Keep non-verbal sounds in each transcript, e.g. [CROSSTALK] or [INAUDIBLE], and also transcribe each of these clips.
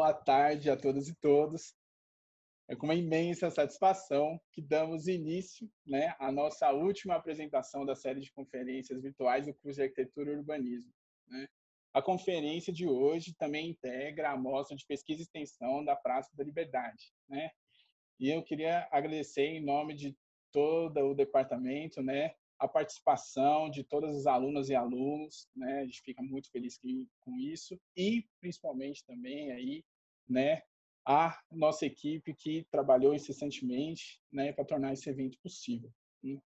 boa tarde a todas e todos. É com uma imensa satisfação que damos início né, à nossa última apresentação da série de conferências virtuais do curso de Arquitetura e Urbanismo. Né? A conferência de hoje também integra a mostra de pesquisa e extensão da Praça da Liberdade. Né? E eu queria agradecer em nome de todo o departamento, né, a participação de todas as alunas e alunos, né? A gente fica muito feliz com isso e principalmente também aí, né, a nossa equipe que trabalhou incessantemente, né, para tornar esse evento possível. Né?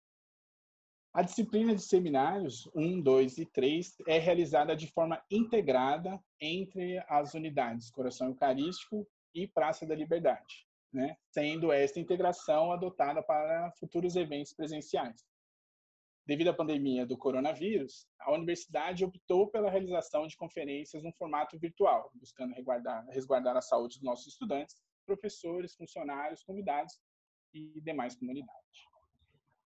A disciplina de seminários 1, 2 e 3 é realizada de forma integrada entre as unidades Coração Eucarístico e Praça da Liberdade, né? sendo esta integração adotada para futuros eventos presenciais. Devido à pandemia do coronavírus, a universidade optou pela realização de conferências no formato virtual, buscando resguardar, resguardar a saúde dos nossos estudantes, professores, funcionários, convidados e demais comunidade.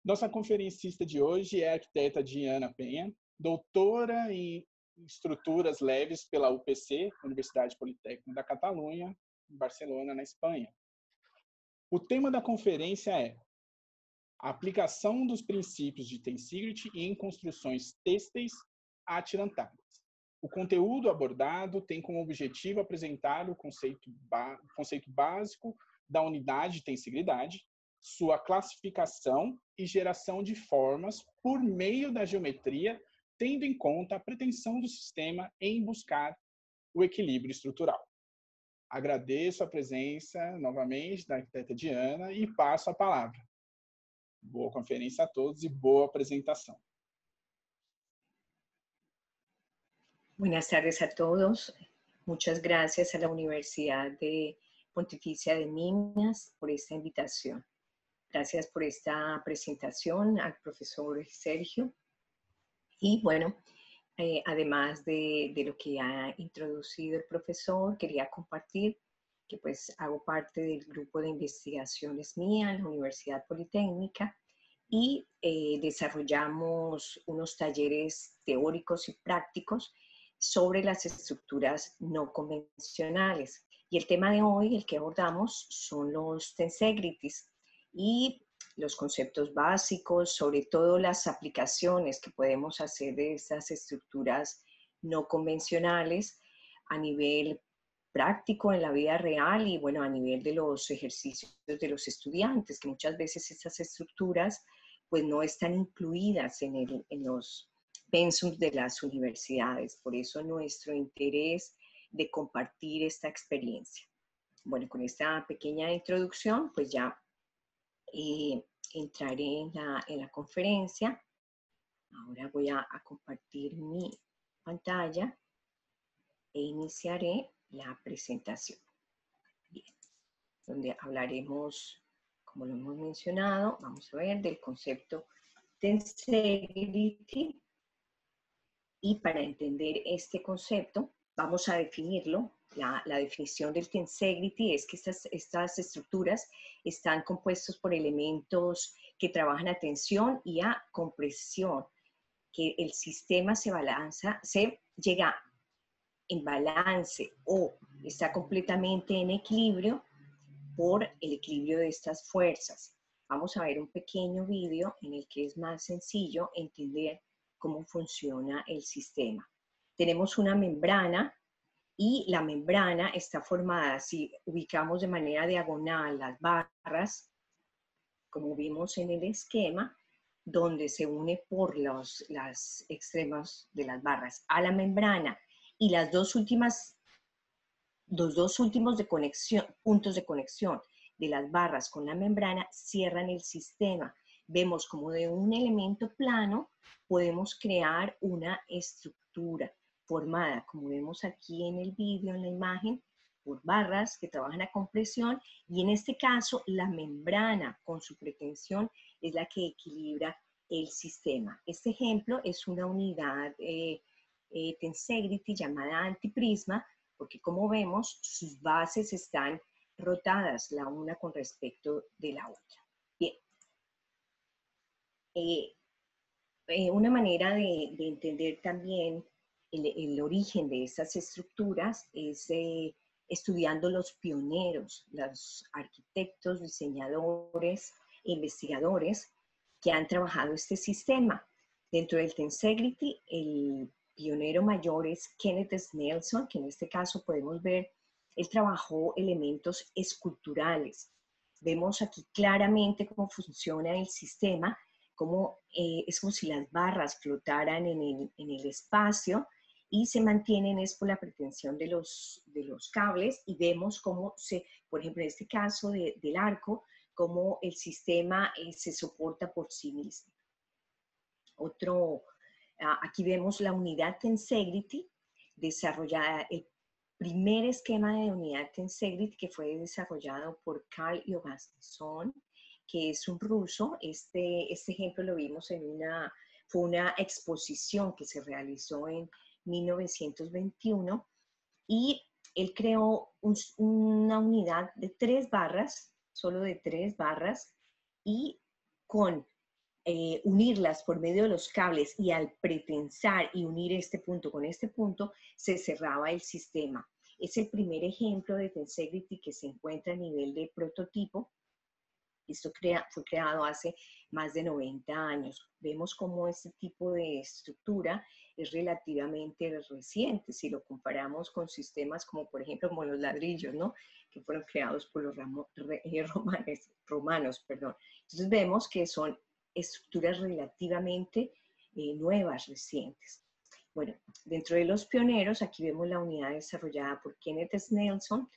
Nossa conferencista de hoje é a arquiteta Diana Penha, doutora em estruturas leves pela UPC, Universidade Politécnica da Catalunha, em Barcelona, na Espanha. O tema da conferência é a aplicação dos princípios de Tensegrity em construções têxteis atirantadas. O conteúdo abordado tem como objetivo apresentar o conceito, conceito básico da unidade de tensegridade, sua classificação e geração de formas por meio da geometria, tendo em conta a pretensão do sistema em buscar o equilíbrio estrutural. Agradeço a presença novamente da arquiteta Diana e passo a palavra. Boa conferência a todos e boa presentación. Buenas tardes a todos. Muchas gracias a la Universidad de Pontificia de Minas por esta invitación. Gracias por esta presentación al profesor Sergio. Y bueno, eh, además de, de, lo que ha introducido el profesor, quería compartir que pues hago parte del grupo de investigaciones mía en la Universidad Politécnica y eh, desarrollamos unos talleres teóricos y prácticos sobre las estructuras no convencionales. Y el tema de hoy, el que abordamos, son los tensegrities y los conceptos básicos, sobre todo las aplicaciones que podemos hacer de estas estructuras no convencionales a nivel práctico en la vida real y bueno, a nivel de los ejercicios de los estudiantes, que muchas veces estas estructuras pues no están incluidas en, el, en los pensums de las universidades. Por eso nuestro interés de compartir esta experiencia. Bueno, con esta pequeña introducción, pues ya eh, entraré en la, en la, conferencia. Ahora voy a, a compartir mi pantalla e iniciaré la presentación. Bien, donde hablaremos, como lo hemos mencionado, vamos a ver del concepto tensegrity. Y para entender este concepto, vamos a definirlo. La, la definición del tensegrity es que estas, estas estructuras están compuestos por elementos que trabajan a tensión y a compresión, que el sistema se balanza, se llega en balance o está completamente en equilibrio por el equilibrio de estas fuerzas. Vamos a ver un pequeño vídeo en el que es más sencillo entender cómo funciona el sistema. Tenemos una membrana y la membrana está formada, si ubicamos de manera diagonal las barras, como vimos en el esquema, donde se une por los las extremos de las barras a la membrana y las dos últimas, los dos últimos de conexión, puntos de conexión de las barras con la membrana cierran el sistema. Vemos como de un elemento plano podemos crear una estructura formada, como vemos aquí en el vídeo, en la imagen, por barras que trabajan a compresión y en este caso la membrana con su pretensión es la que equilibra el sistema. Este ejemplo es una unidad eh, eh, tensegrity llamada antiprisma, porque como vemos, sus bases están rotadas la una con respecto de la otra. Bien. Eh, eh, una manera de, entender también el, origen de estas estructuras es estudiando los pioneros, los arquitectos, diseñadores, investigadores que han trabajado este sistema. Dentro del Tensegrity, el pionero mayor es Kenneth Nelson, que en este caso podemos ver, él trabajó elementos esculturales. Vemos aquí claramente cómo funciona el sistema, cómo eh, es como si las barras flotaran en el, en el espacio y se mantienen es por la pretensión de los, de los cables y vemos cómo se, por ejemplo, en este caso del arco, cómo el sistema eh, se soporta por sí mismo. Otro, aquí vemos la unidad Tensegrity desarrollada, el primer esquema de unidad Tensegrity que fue desarrollado por Carl Johansson, que es un ruso. Este, este ejemplo lo vimos en una, fue una exposición que se realizó en 1921 y él creó una unidad de tres barras, solo de tres barras, y con eh, unirlas por medio de los cables y al pretensar y unir este punto con este punto, se cerraba el sistema. Es el primer ejemplo de Tensegrity que se encuentra a nivel de prototipo. Esto fue creado hace más de 90 años. Vemos cómo este tipo de estructura es relativamente reciente si lo comparamos con sistemas como por ejemplo como los ladrillos, ¿no? que fueron creados por los eh, [LAUGHS] romanes, romanos. Perdón. Entonces vemos que son estructuras relativamente eh, nuevas, recientes. Bueno, dentro de los pioneros, aquí vemos la unidad desarrollada por Kenneth Nelson,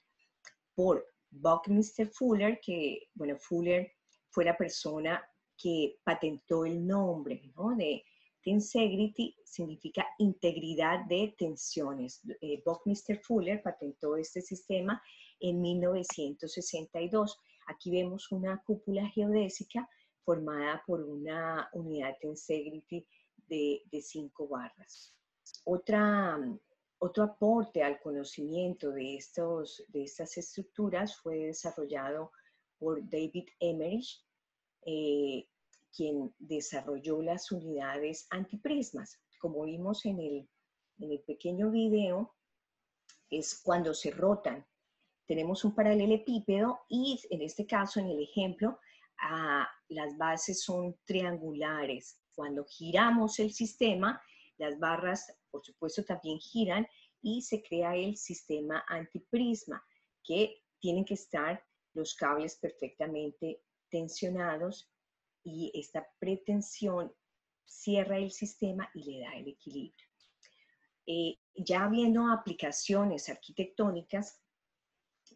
por Buckminster Fuller, que, bueno, Fuller fue la persona que patentó el nombre ¿no? de Tensegrity, significa integridad de tensiones. Eh, Buckminster Fuller patentó este sistema en 1962. Aquí vemos una cúpula geodésica formada por una unidad Tensegrity de, de cinco barras. Otra, otro aporte al conocimiento de, estos, de estas estructuras fue desarrollado por David Emmerich, eh, quien desarrolló las unidades antiprismas. Como vimos en el, en el pequeño video, es cuando se rotan. Tenemos un paralelepípedo y en este caso, en el ejemplo, las bases son triangulares. Cuando giramos el sistema, las barras, por supuesto, también giran y se crea el sistema antiprisma, que tienen que estar los cables perfectamente tensionados y esta pretensión cierra el sistema y le da el equilibrio. Eh, ya viendo aplicaciones arquitectónicas,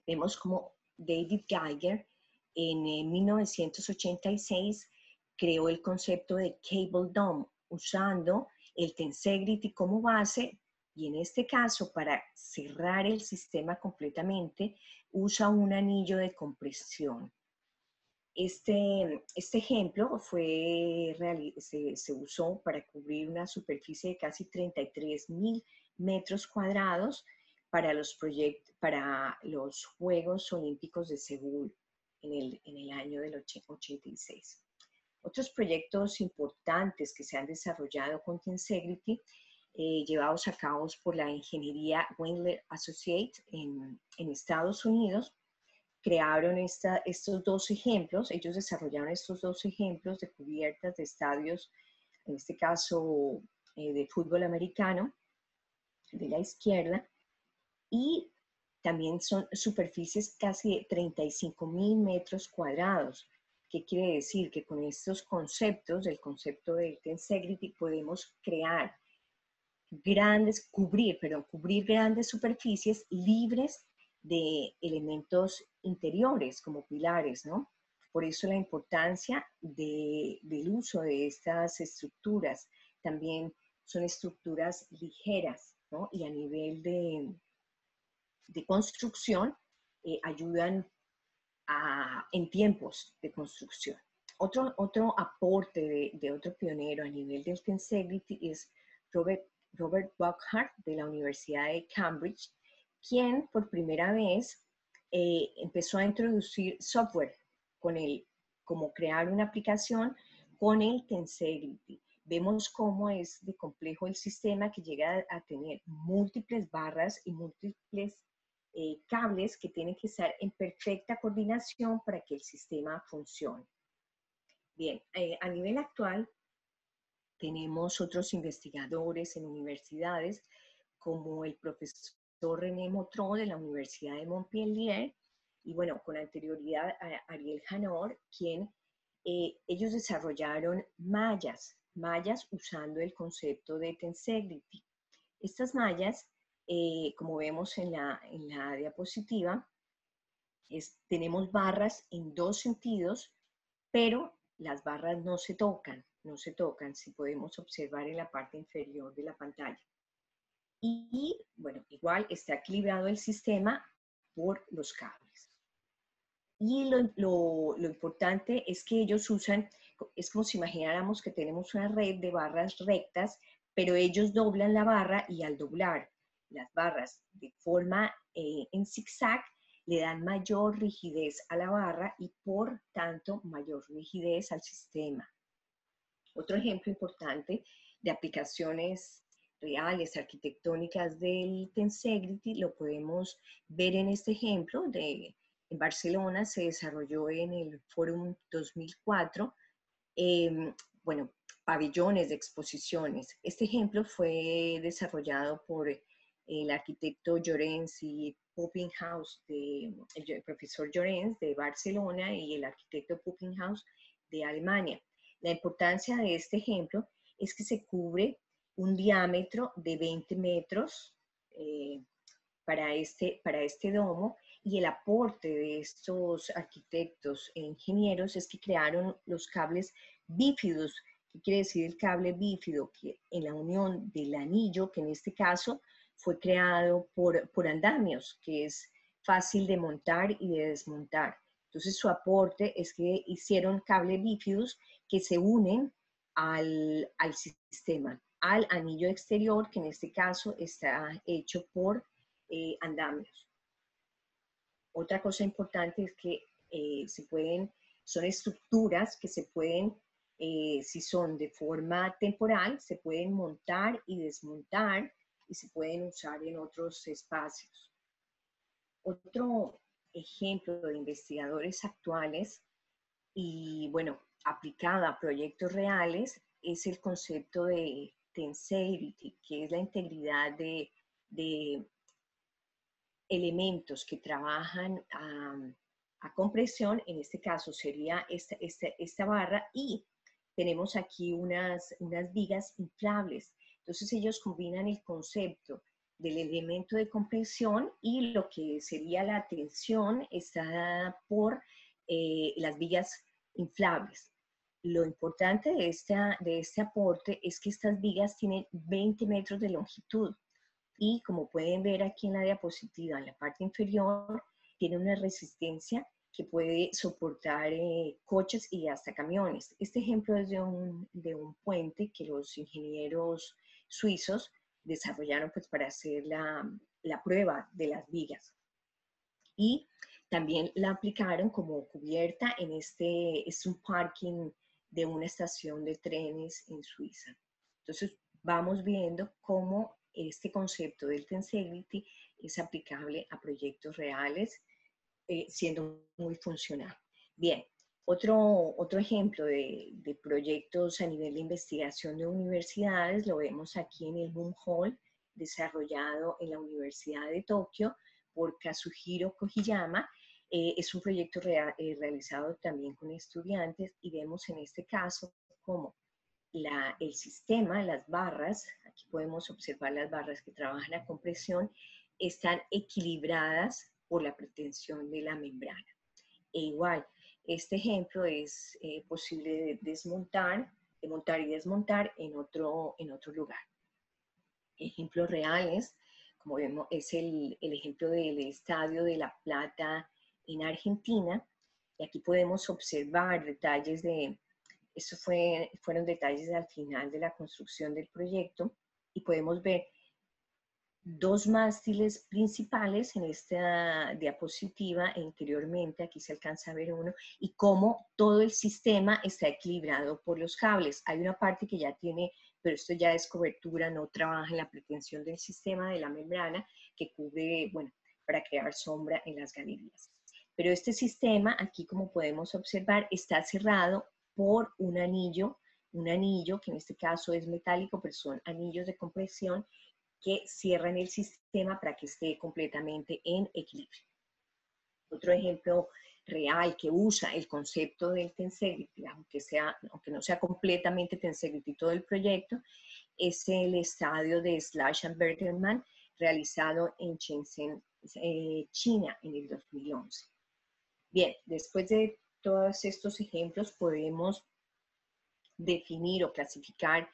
vemos como David Geiger en 1986 creó el concepto de Cable Dome usando el Tensegrity como base y en este caso para cerrar el sistema completamente usa un anillo de compresión. Este, este ejemplo fue, se, se usó para cubrir una superficie de casi 33 mil metros cuadrados para los, para los Juegos Olímpicos de Seúl en el, en el año del 86. Otros proyectos importantes que se han desarrollado con Tensegrity, eh, llevados a cabo por la ingeniería Wendler Associate en, en Estados Unidos, crearon esta, estos dos ejemplos, ellos desarrollaron estos dos ejemplos de cubiertas de estadios, en este caso eh, de fútbol americano, de la izquierda, y también son superficies casi de 35 mil metros cuadrados. ¿Qué quiere decir? Que con estos conceptos, el concepto de Tensegrity, podemos crear grandes, cubrir, pero cubrir grandes superficies libres de elementos interiores como pilares, ¿no? Por eso la importancia del uso de estas estructuras. También son estructuras ligeras, ¿no? Y a nivel de, de construcción eh, ayudan en tiempos de construcción. Otro, otro aporte de, otro pionero a nivel del Tensegrity es Robert, Robert Buckhart de la Universidad de Cambridge, quien por primera vez eh, empezó a introducir software con el, como crear una aplicación con el Tensegrity. Vemos cómo es de complejo el sistema que llega a tener múltiples barras y múltiples eh, cables que tienen que estar en perfecta coordinación para que el sistema funcione. Bien, eh, a nivel actual tenemos otros investigadores en universidades como el profesor René Motró de la Universidad de Montpellier y bueno, con anterioridad a Ariel Janor, quien eh, ellos desarrollaron mallas, mallas usando el concepto de tensegrity. Estas mallas, eh, como vemos en la, en la diapositiva, tenemos barras en dos sentidos, pero las barras no se tocan, no se tocan, si podemos observar en la parte inferior de la pantalla. Y, bueno, igual está equilibrado el sistema por los cables. Y lo, lo, lo, importante es que ellos usan, es como si imagináramos que tenemos una red de barras rectas, pero ellos doblan la barra y al doblar las barras de forma eh, en zigzag, le dan mayor rigidez a la barra y por tanto mayor rigidez al sistema. Otro ejemplo importante de aplicaciones reales, arquitectónicas del Tensegrity, lo podemos ver en este ejemplo. De, en Barcelona se desarrolló en el Forum 2004, em, bueno, pabellones de exposiciones. Este ejemplo fue desarrollado por el arquitecto Llorens y Puppinghaus, de, el profesor Llorens de Barcelona y el arquitecto Puppinghaus de Alemania. La importancia de este ejemplo es que se cubre un diámetro de 20 metros eh, para, este, para este domo y el aporte de estos arquitectos e ingenieros es que crearon los cables bífidos. ¿Qué quiere decir el cable bífido? Que en la unión del anillo, que en este caso fue creado por, por andamios, que es fácil de montar y de desmontar. Entonces su aporte es que hicieron cables bífidos que se unen al, sistema, al anillo exterior, que en este caso está hecho por eh, andamios. Otra cosa importante es que eh, se pueden, son estructuras que se pueden, eh, si son de forma temporal, se pueden montar y desmontar y se pueden usar en otros espacios. Otro ejemplo de investigadores actuales y, bueno, aplicada a proyectos reales es el concepto de tensegrity, que es la integridad de, elementos que trabajan a, compresión, en este caso sería esta, esta, barra, y tenemos aquí unas, unas vigas inflables. Entonces ellos combinan el concepto del elemento de compresión y lo que sería la tensión está por eh, las vigas inflables. Lo importante de, esta, de este aporte es que estas vigas tienen 20 metros de longitud y como pueden ver aquí en la diapositiva, en la parte inferior, tiene una resistencia que puede soportar eh, coches y hasta camiones. Este ejemplo es de un, de un puente que los ingenieros suizos desarrollaron pues para hacer la, la prueba de las vigas. Y también la aplicaron como cubierta en este, es un parking de una estación de trenes en Suiza. Entonces, vamos viendo cómo este concepto del Tensegrity es aplicable a proyectos reales, eh, siendo muy funcional. Bien, otro, otro ejemplo de, de, proyectos a nivel de investigación de universidades lo vemos aquí en el Boom Hall, desarrollado en la Universidad de Tokio por Kazuhiro Kojiyama, eh, es un proyecto eh, realizado también con estudiantes y vemos en este caso como la, el sistema, las barras, aquí podemos observar las barras que trabajan a compresión, están equilibradas por la pretensión de la membrana. E igual, este ejemplo es eh, posible de desmontar, de montar y desmontar en otro, en otro lugar. Ejemplos reales, como vemos, es el, el ejemplo del Estadio de La Plata en Argentina. Y aquí podemos observar detalles de, eso fue, fueron detalles al final de la construcción del proyecto y podemos ver dos mástiles principales en esta diapositiva interiormente, aquí se alcanza a ver uno, y cómo todo el sistema está equilibrado por los cables. Hay una parte que ya tiene, pero esto ya es cobertura, no trabaja en la pretensión del sistema de la membrana, que cubre, bueno, para crear sombra en las galerías. Pero este sistema, aquí como podemos observar, está cerrado por un anillo, un anillo que en este caso es metálico, pero son anillos de compresión que cierran el sistema para que esté completamente en equilibrio. Otro ejemplo real que usa el concepto del tensegrity, aunque, sea, aunque no sea completamente tensegrity todo el proyecto, es el estadio de Slash and Bergerman realizado en Shenzhen, eh, China, en el 2011. Bien, después de todos estos ejemplos podemos definir o clasificar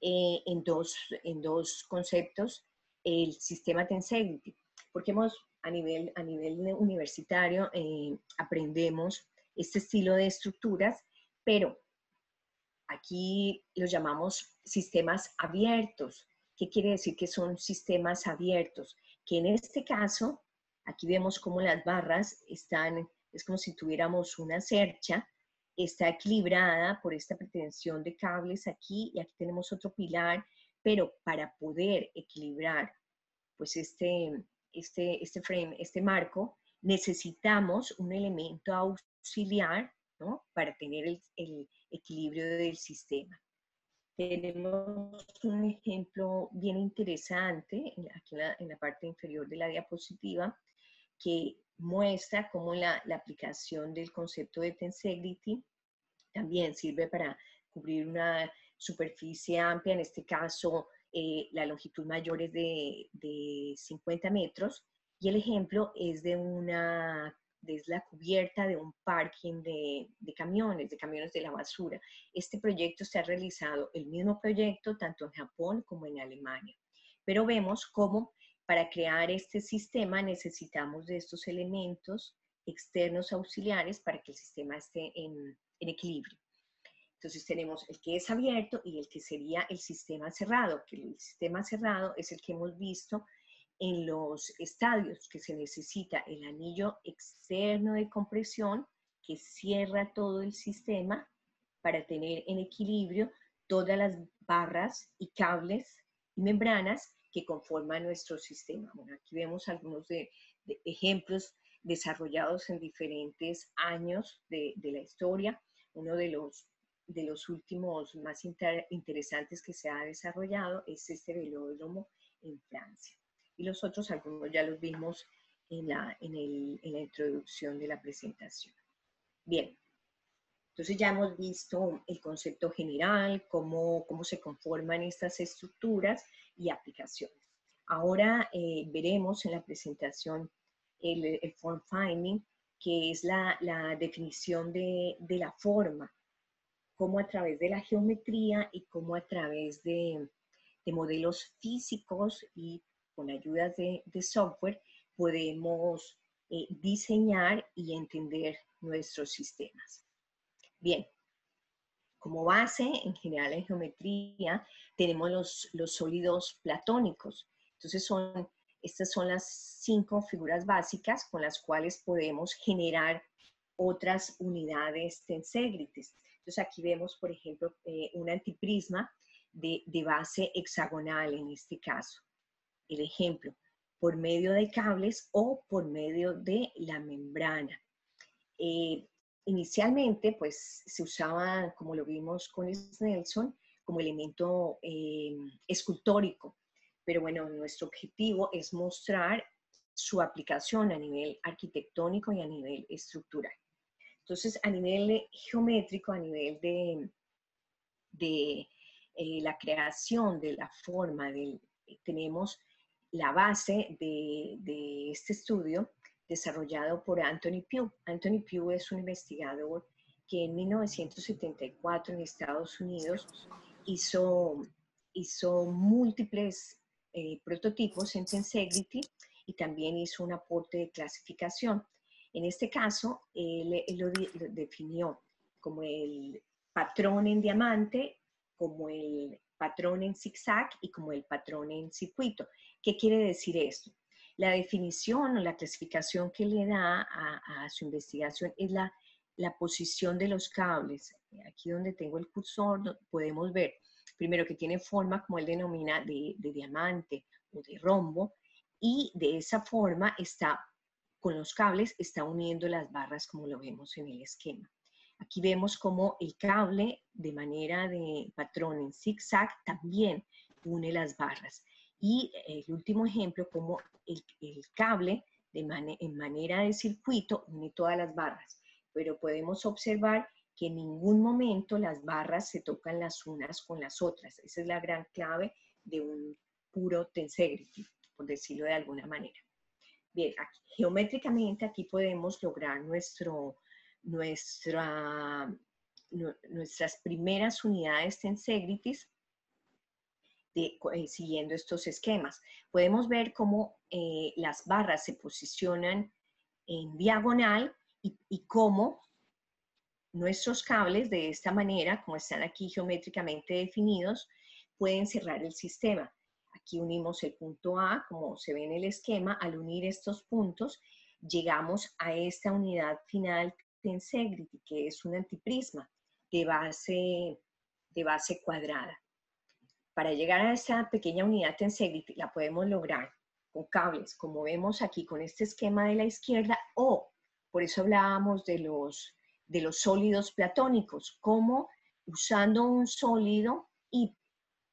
eh, en, dos, en dos conceptos el sistema Tensegrity, porque hemos a nivel, a nivel universitario eh, aprendemos este estilo de estructuras, pero aquí los llamamos sistemas abiertos. ¿Qué quiere decir que son sistemas abiertos? Que en este caso, aquí vemos cómo las barras están, es como si tuviéramos una cercha, está equilibrada por esta pretensión de cables aquí y aquí tenemos otro pilar, pero para poder equilibrar pues este, este, este frame, este marco, necesitamos un elemento auxiliar ¿no? para tener el, el equilibrio del sistema. Tenemos un ejemplo bien interesante aquí en la, parte inferior de la diapositiva que muestra cómo la, aplicación del concepto de tensegrity también sirve para cubrir una superficie amplia, en este caso eh, la longitud mayor es de, de, 50 metros y el ejemplo es de una es la cubierta de un parking de, de, camiones, de camiones de la basura. Este proyecto se ha realizado, el mismo proyecto, tanto en Japón como en Alemania. Pero vemos cómo para crear este sistema necesitamos de estos elementos externos auxiliares para que el sistema esté en, equilibrio. Entonces tenemos el que es abierto y el que sería el sistema cerrado, que el sistema cerrado es el que hemos visto en los estadios, que se necesita el anillo externo de compresión que cierra todo el sistema para tener en equilibrio todas las barras y cables y membranas que conforman nuestro sistema. Bueno, aquí vemos algunos de, ejemplos desarrollados en diferentes años de, la historia. Uno de los, de los últimos más interesantes que se ha desarrollado es este velódromo en Francia. Y los otros, algunos ya los vimos en la, en, el, en la introducción de la presentación. Bien, entonces ya hemos visto el concepto general, cómo, cómo se conforman estas estructuras y aplicaciones. Ahora eh, veremos en la presentación el, form finding, que es la, la definición de, de, la forma, cómo a través de la geometría y cómo a través de, de modelos físicos y con ayudas de, de software podemos eh, diseñar y entender nuestros sistemas. Bien, como base, en general en geometría, tenemos los, los sólidos platónicos. Entonces, son, estas son las cinco figuras básicas con las cuales podemos generar otras unidades tensegrites. Entonces, aquí vemos, por ejemplo, eh, un antiprisma de, de base hexagonal en este caso. El ejemplo, por medio de cables o por medio de la membrana. Eh, Inicialmente, pues se usaba, como lo vimos con Nelson, como elemento eh, escultórico, pero bueno, nuestro objetivo es mostrar su aplicación a nivel arquitectónico y a nivel estructural. Entonces, a nivel geométrico, a nivel de, eh, la creación de la forma, tenemos la base de, de este estudio, desarrollado por Anthony Pugh. Anthony Pugh es un investigador que en 1974 en Estados Unidos hizo, hizo múltiples eh, prototipos en Tensegrity y también hizo un aporte de clasificación. En este caso, él, lo, lo definió como el patrón en diamante, como el patrón en zigzag y como el patrón en circuito. ¿Qué quiere decir esto? La definición o la clasificación que le da a, su investigación es la, la, posición de los cables. Aquí donde tengo el cursor podemos ver, primero que tiene forma, como él denomina, de, de diamante o de rombo, y de esa forma está, con los cables, está uniendo las barras como lo vemos en el esquema. Aquí vemos como el cable de manera de patrón en zigzag también une las barras. Y el último ejemplo, como el, cable de en manera de circuito une todas las barras. Pero podemos observar que en ningún momento las barras se tocan las unas con las otras. Esa es la gran clave de un puro tensegrity, por decirlo de alguna manera. Bien, geométricamente aquí podemos lograr nuestro, nuestra, nuestras primeras unidades tensegrities eh, siguiendo estos esquemas. Podemos ver cómo eh, las barras se posicionan en diagonal y, y cómo Nuestros cables de esta manera, como están aquí geométricamente definidos, pueden cerrar el sistema. Aquí unimos el punto A, como se ve en el esquema. Al unir estos puntos, llegamos a esta unidad final tensegrity, que es un antiprisma de base, de base cuadrada. Para llegar a esta pequeña unidad tensegrity la podemos lograr con cables, como vemos aquí con este esquema de la izquierda, o por eso hablábamos de los de los sólidos platónicos, como usando un sólido y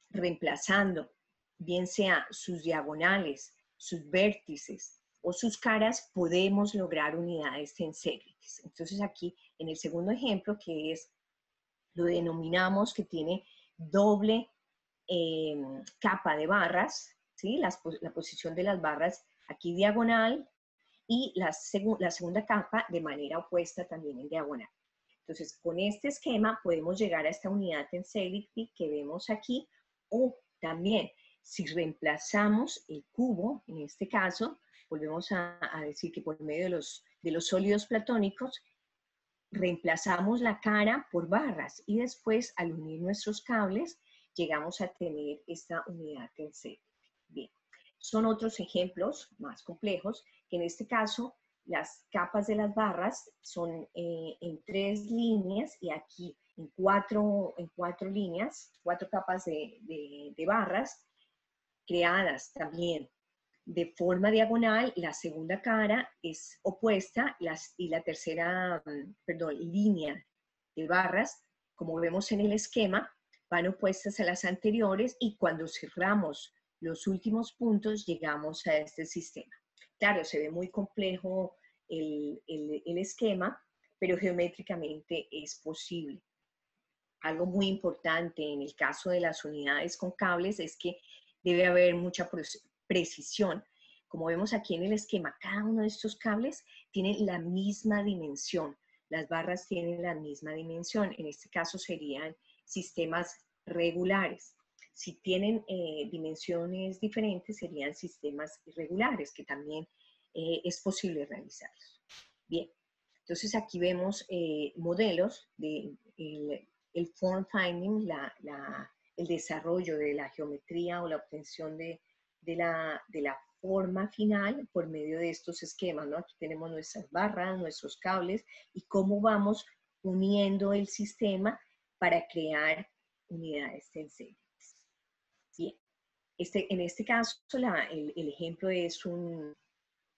reemplazando, bien sea sus diagonales, sus vértices o sus caras, podemos lograr unidades tensegrites. Entonces aquí, en el segundo ejemplo, que es, lo denominamos que tiene doble em, capa de barras, ¿sí? la posición de las barras aquí diagonal y la, la segunda capa de manera opuesta también en diagonal. Entonces, con este esquema podemos llegar a esta unidad tensegrity que vemos aquí o también si reemplazamos el cubo, en este caso, volvemos a, decir que por medio de los, de los sólidos platónicos, reemplazamos la cara por barras y después al unir nuestros cables llegamos a tener esta unidad tensegrity. Bien, son otros ejemplos más complejos que en este caso las capas de las barras son eh, en tres líneas y aquí en cuatro, en cuatro líneas, cuatro capas de, de, barras creadas también de forma diagonal, la segunda cara es opuesta las, y la tercera, perdón, línea de barras, como vemos en el esquema, van opuestas a las anteriores y cuando cerramos los últimos puntos llegamos a este sistema. Claro, se ve muy complejo el, esquema, pero geométricamente es posible. Algo muy importante en el caso de las unidades con cables es que debe haber mucha precisión. Como vemos aquí en el esquema, cada uno de estos cables tiene la misma dimensión. Las barras tienen la misma dimensión. En este caso serían sistemas regulares. Si tienen eh, dimensiones diferentes, serían sistemas irregulares, que también eh, es posible realizarlos. Bien, entonces aquí vemos eh, modelos de el, form finding, el desarrollo de la geometría o la obtención de, la, de la forma final por medio de estos esquemas, ¿no? Aquí tenemos nuestras barras, nuestros cables y cómo vamos uniendo el sistema para crear unidades tensoriales. Este, en este caso, el, ejemplo es un,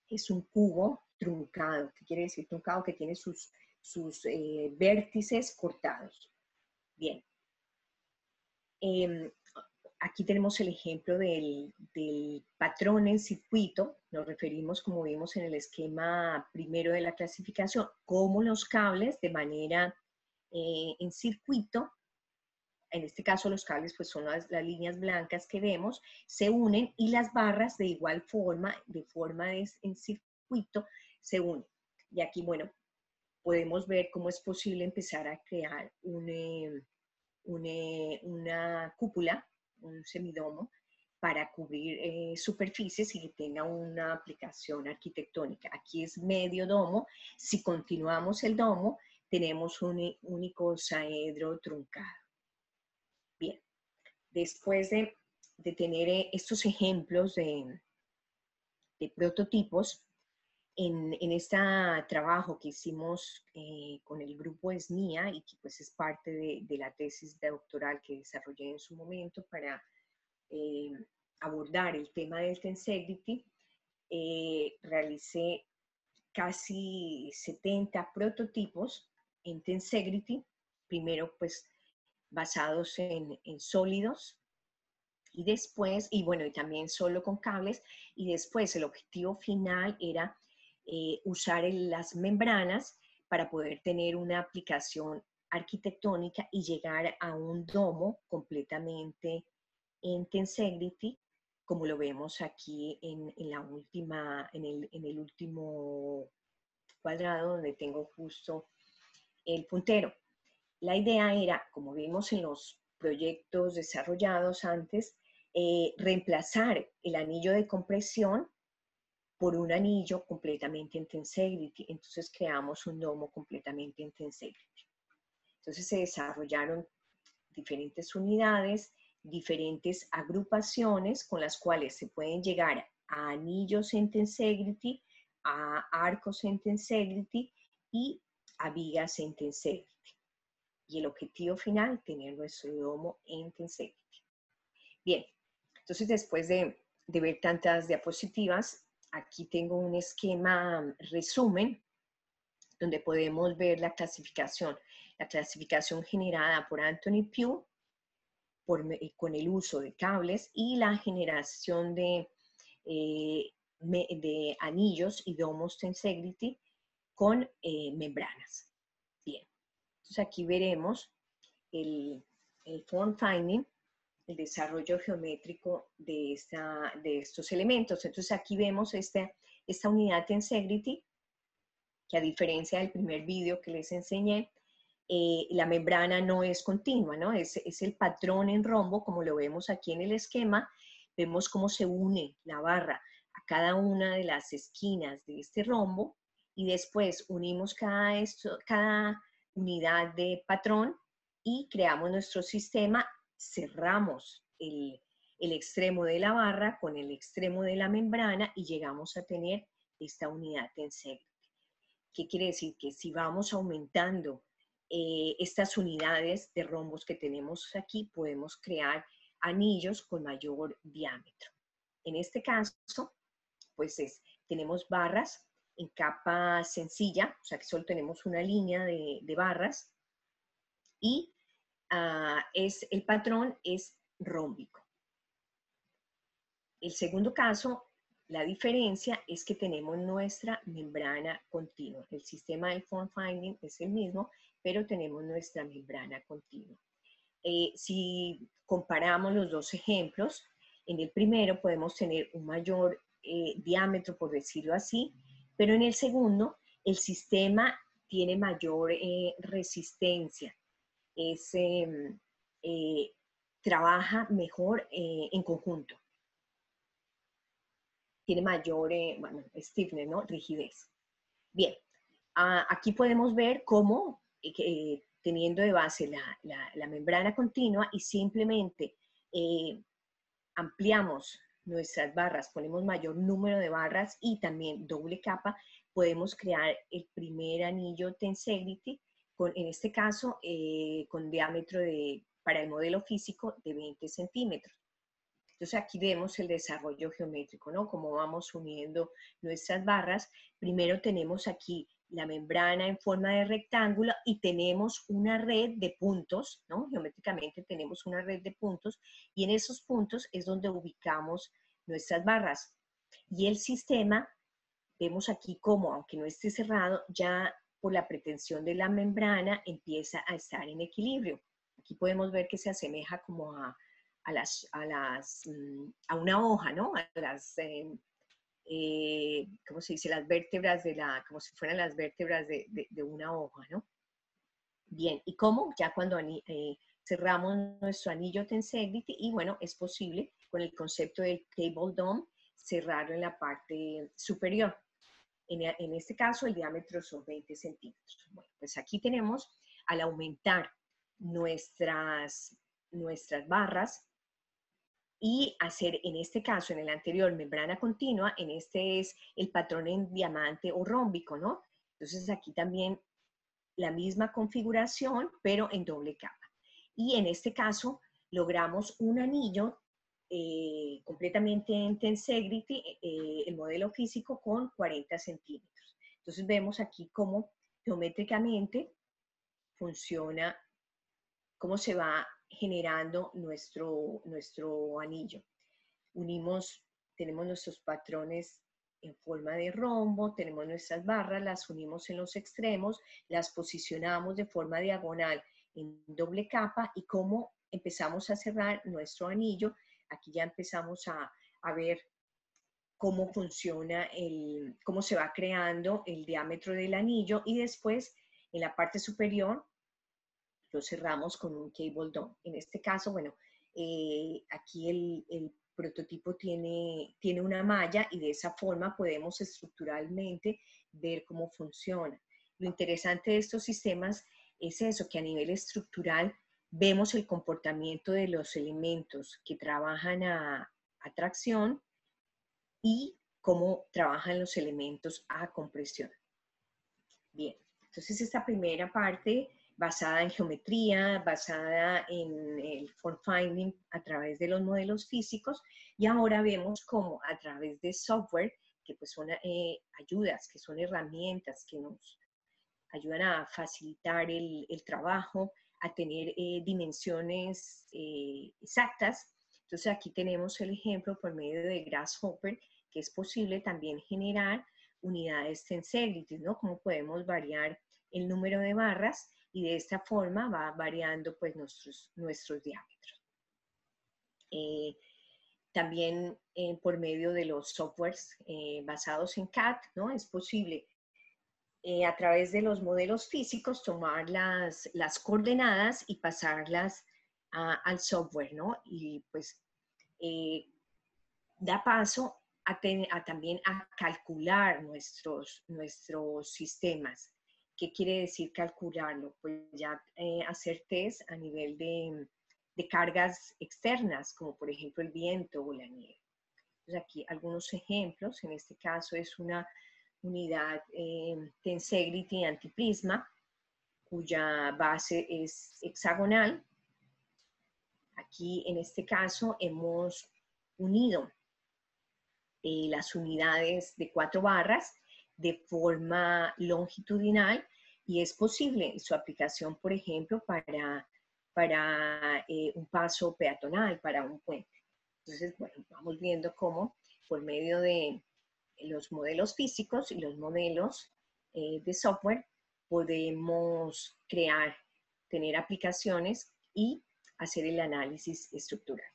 es un cubo truncado. ¿Qué quiere decir truncado? Que tiene sus, sus eh, vértices cortados. Bien. Em, aquí tenemos el ejemplo del, del, patrón en circuito. Nos referimos, como vimos en el esquema primero de la clasificación, cómo los cables de manera eh, en circuito en este caso los cables pues son las, líneas blancas que vemos, se unen y las barras de igual forma, de forma de, en circuito, se unen. Y aquí, bueno, podemos ver cómo es posible empezar a crear eh, eh, una cúpula, un semidomo, para cubrir eh, superficies y que tenga una aplicación arquitectónica. Aquí es medio domo. Si continuamos el domo, tenemos un único saedro truncado. Después de, tener eh, estos ejemplos de, prototipos, en, este trabajo que hicimos eh, con el grupo ESNIA y que pues es parte de, la tesis doctoral que desarrollé en su momento para eh, abordar el tema del tensegrity, eh, realicé casi 70 prototipos en Tensegrity, primero pues basados en, sólidos y después, y bueno, y también solo con cables, y después el objetivo final era eh, usar las membranas para poder tener una aplicación arquitectónica y llegar a un domo completamente en Tensegrity, como lo vemos aquí en, la última, en el, en el último cuadrado donde tengo justo el puntero. La idea era, como vimos en los proyectos desarrollados antes, eh, reemplazar el anillo de compresión por un anillo completamente en Tensegrity. Entonces creamos un domo completamente en Tensegrity. Entonces se desarrollaron diferentes unidades, diferentes agrupaciones con las cuales se pueden llegar a anillos en Tensegrity, a arcos en Tensegrity y a vigas en Tensegrity. Y el objetivo final, tener nuestro domo en Tensegrity. Bien, entonces después de, de ver tantas diapositivas, aquí tengo un esquema resumen donde podemos ver la clasificación la clasificación generada por Anthony Pugh eh, con el uso de cables y la generación de, eh, de anillos y domos Tensegrity con eh, membranas. Bien, entonces aquí veremos el, el form finding, el desarrollo geométrico de, esta, de estos elementos. Entonces aquí vemos este, esta unidad Tensegrity, que a diferencia del primer vídeo que les enseñé, eh, la membrana no es continua, ¿no? Es, es, el patrón en rombo, como lo vemos aquí en el esquema, vemos cómo se une la barra a cada una de las esquinas de este rombo y después unimos cada, esto, cada unidad de patrón y creamos nuestro sistema, cerramos el, el extremo de la barra con el extremo de la membrana y llegamos a tener esta unidad en serie. ¿Qué quiere decir? Que si vamos aumentando eh, estas unidades de rombos que tenemos aquí, podemos crear anillos con mayor diámetro. En este caso, pues es, tenemos barras en capa sencilla, o sea que solo tenemos una línea de, barras y ah, es, el patrón es rómbico. El segundo caso, la diferencia es que tenemos nuestra membrana continua. El sistema de form finding es el mismo, pero tenemos nuestra membrana continua. Eh, si comparamos los dos ejemplos, en el primero podemos tener un mayor eh, diámetro, por decirlo así, pero en el segundo el sistema tiene mayor eh, resistencia, es, em, trabaja mejor en conjunto, tiene mayor bueno, stiffness, ¿no? rigidez. Bien, ah, aquí podemos ver cómo eh, teniendo de base la, membrana continua y simplemente eh, ampliamos nuestras barras, ponemos mayor número de barras y también doble capa, podemos crear el primer anillo Tensegrity, con, en este caso eh, con diámetro de, para el modelo físico de 20 centímetros. Entonces aquí vemos el desarrollo geométrico, ¿no? Cómo vamos uniendo nuestras barras. Primero tenemos aquí la membrana en forma de rectángulo y tenemos una red de puntos, ¿no? Geométricamente tenemos una red de puntos y en esos puntos es donde ubicamos nuestras barras. Y el sistema, vemos aquí como, aunque no esté cerrado, ya por la pretensión de la membrana empieza a estar en equilibrio. Aquí podemos ver que se asemeja como a, las, a, las, mm, a una hoja, ¿no? A las eh, eh, ¿cómo se dice? Las vértebras de la, como si fueran las vértebras de, de, una hoja, ¿no? Bien, ¿y cómo? Ya cuando eh, cerramos nuestro anillo Tensegrity y bueno, es posible con el concepto del cable dome cerrarlo en la parte superior. En, en este caso el diámetro son 20 centímetros. Bueno, pues aquí tenemos al aumentar nuestras, nuestras barras, y hacer en este caso, en el anterior, membrana continua, en este es el patrón en diamante o rómbico, ¿no? Entonces aquí también la misma configuración, pero en doble capa. Y en este caso logramos un anillo eh, completamente en Tensegrity eh, el modelo físico con 40 centímetros. Entonces vemos aquí cómo geométricamente funciona, cómo se va generando nuestro, nuestro anillo. Unimos, tenemos nuestros patrones en forma de rombo, tenemos nuestras barras, las unimos en los extremos, las posicionamos de forma diagonal en doble capa y cómo empezamos a cerrar nuestro anillo. Aquí ya empezamos a, a ver cómo funciona, el, cómo se va creando el diámetro del anillo y después en la parte superior lo cerramos con un cable dome. En este caso, bueno, eh, aquí el, el, prototipo tiene, tiene una malla y de esa forma podemos estructuralmente ver cómo funciona. Lo interesante de estos sistemas es eso, que a nivel estructural vemos el comportamiento de los elementos que trabajan a, a tracción y cómo trabajan los elementos a compresión. Bien, entonces esta primera parte basada en geometría, basada en el form finding a través de los modelos físicos y ahora vemos cómo a través de software, que pues son eh, ayudas, que son herramientas que nos ayudan a facilitar el, el trabajo, a tener eh, dimensiones eh, exactas. Entonces aquí tenemos el ejemplo por medio de Grasshopper, que es posible también generar unidades tensegrity, ¿no? Cómo podemos variar el número de barras y de esta forma va variando pues nuestros, nuestros diámetros. Eh, también eh, por medio de los softwares eh, basados en CAD, ¿no? Es posible a través de los modelos físicos tomar las, las coordenadas y pasarlas al software, ¿no? Y pues da paso a, a, también a calcular nuestros, nuestros sistemas. ¿Qué quiere decir calcularlo? Pues ya eh, hacer test a nivel de, de, cargas externas, como por ejemplo el viento o la nieve. Entonces aquí algunos ejemplos, en este caso es una unidad eh, Tensegrity Antiprisma, cuya base es hexagonal. Aquí en este caso hemos unido eh, las unidades de cuatro barras de forma longitudinal y es posible su aplicación, por ejemplo, para, para eh, un paso peatonal, para un puente. Entonces, bueno, vamos viendo cómo por medio de los modelos físicos y los modelos eh, de software podemos crear, tener aplicaciones y hacer el análisis estructural.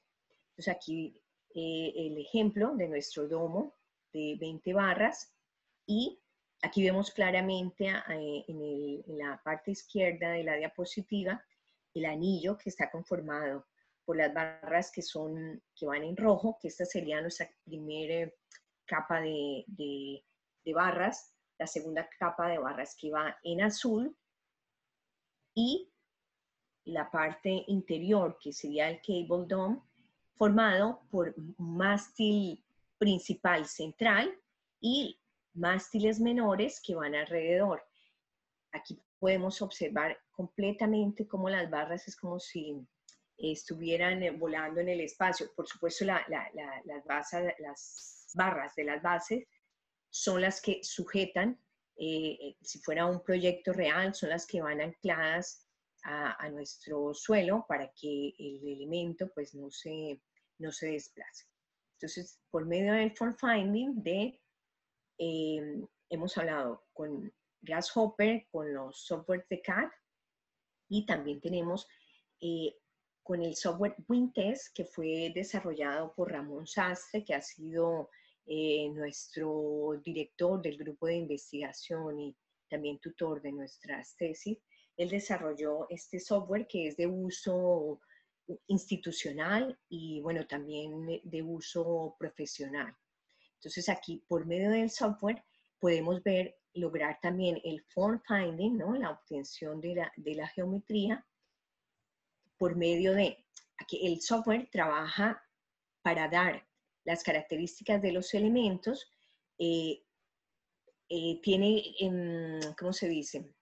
Entonces aquí eh, el ejemplo de nuestro domo de 20 barras y aquí vemos claramente eh, en, la parte izquierda de la diapositiva el anillo que está conformado por las barras que, son, que van en rojo, que esta sería nuestra primera capa de, de barras, la segunda capa de barras que va en azul y la parte interior que sería el cable dome formado por mástil principal central y mástiles menores que van alrededor. Aquí podemos observar completamente cómo las barras es como si estuvieran eh, volando en el espacio. Por supuesto, las, barras de las bases son las que sujetan, eh, eh, si fuera un proyecto real, son las que van ancladas a, nuestro suelo para que el elemento pues no se, no se desplace. Entonces, por medio del form finding de Em, hemos hablado con Grasshopper, con los softwares de CAD y también tenemos eh, con el software Wintest que fue desarrollado por Ramón Sastre, que ha sido eh, nuestro director del grupo de investigación y también tutor de nuestras tesis. Él desarrolló este software que es de uso institucional y bueno, también de uso profesional. Entonces aquí por medio del software podemos ver, lograr también el form finding, ¿no? la obtención de la, de la geometría por medio de, aquí el software trabaja para dar las características de los elementos, eh, eh, tiene, ¿cómo se dice?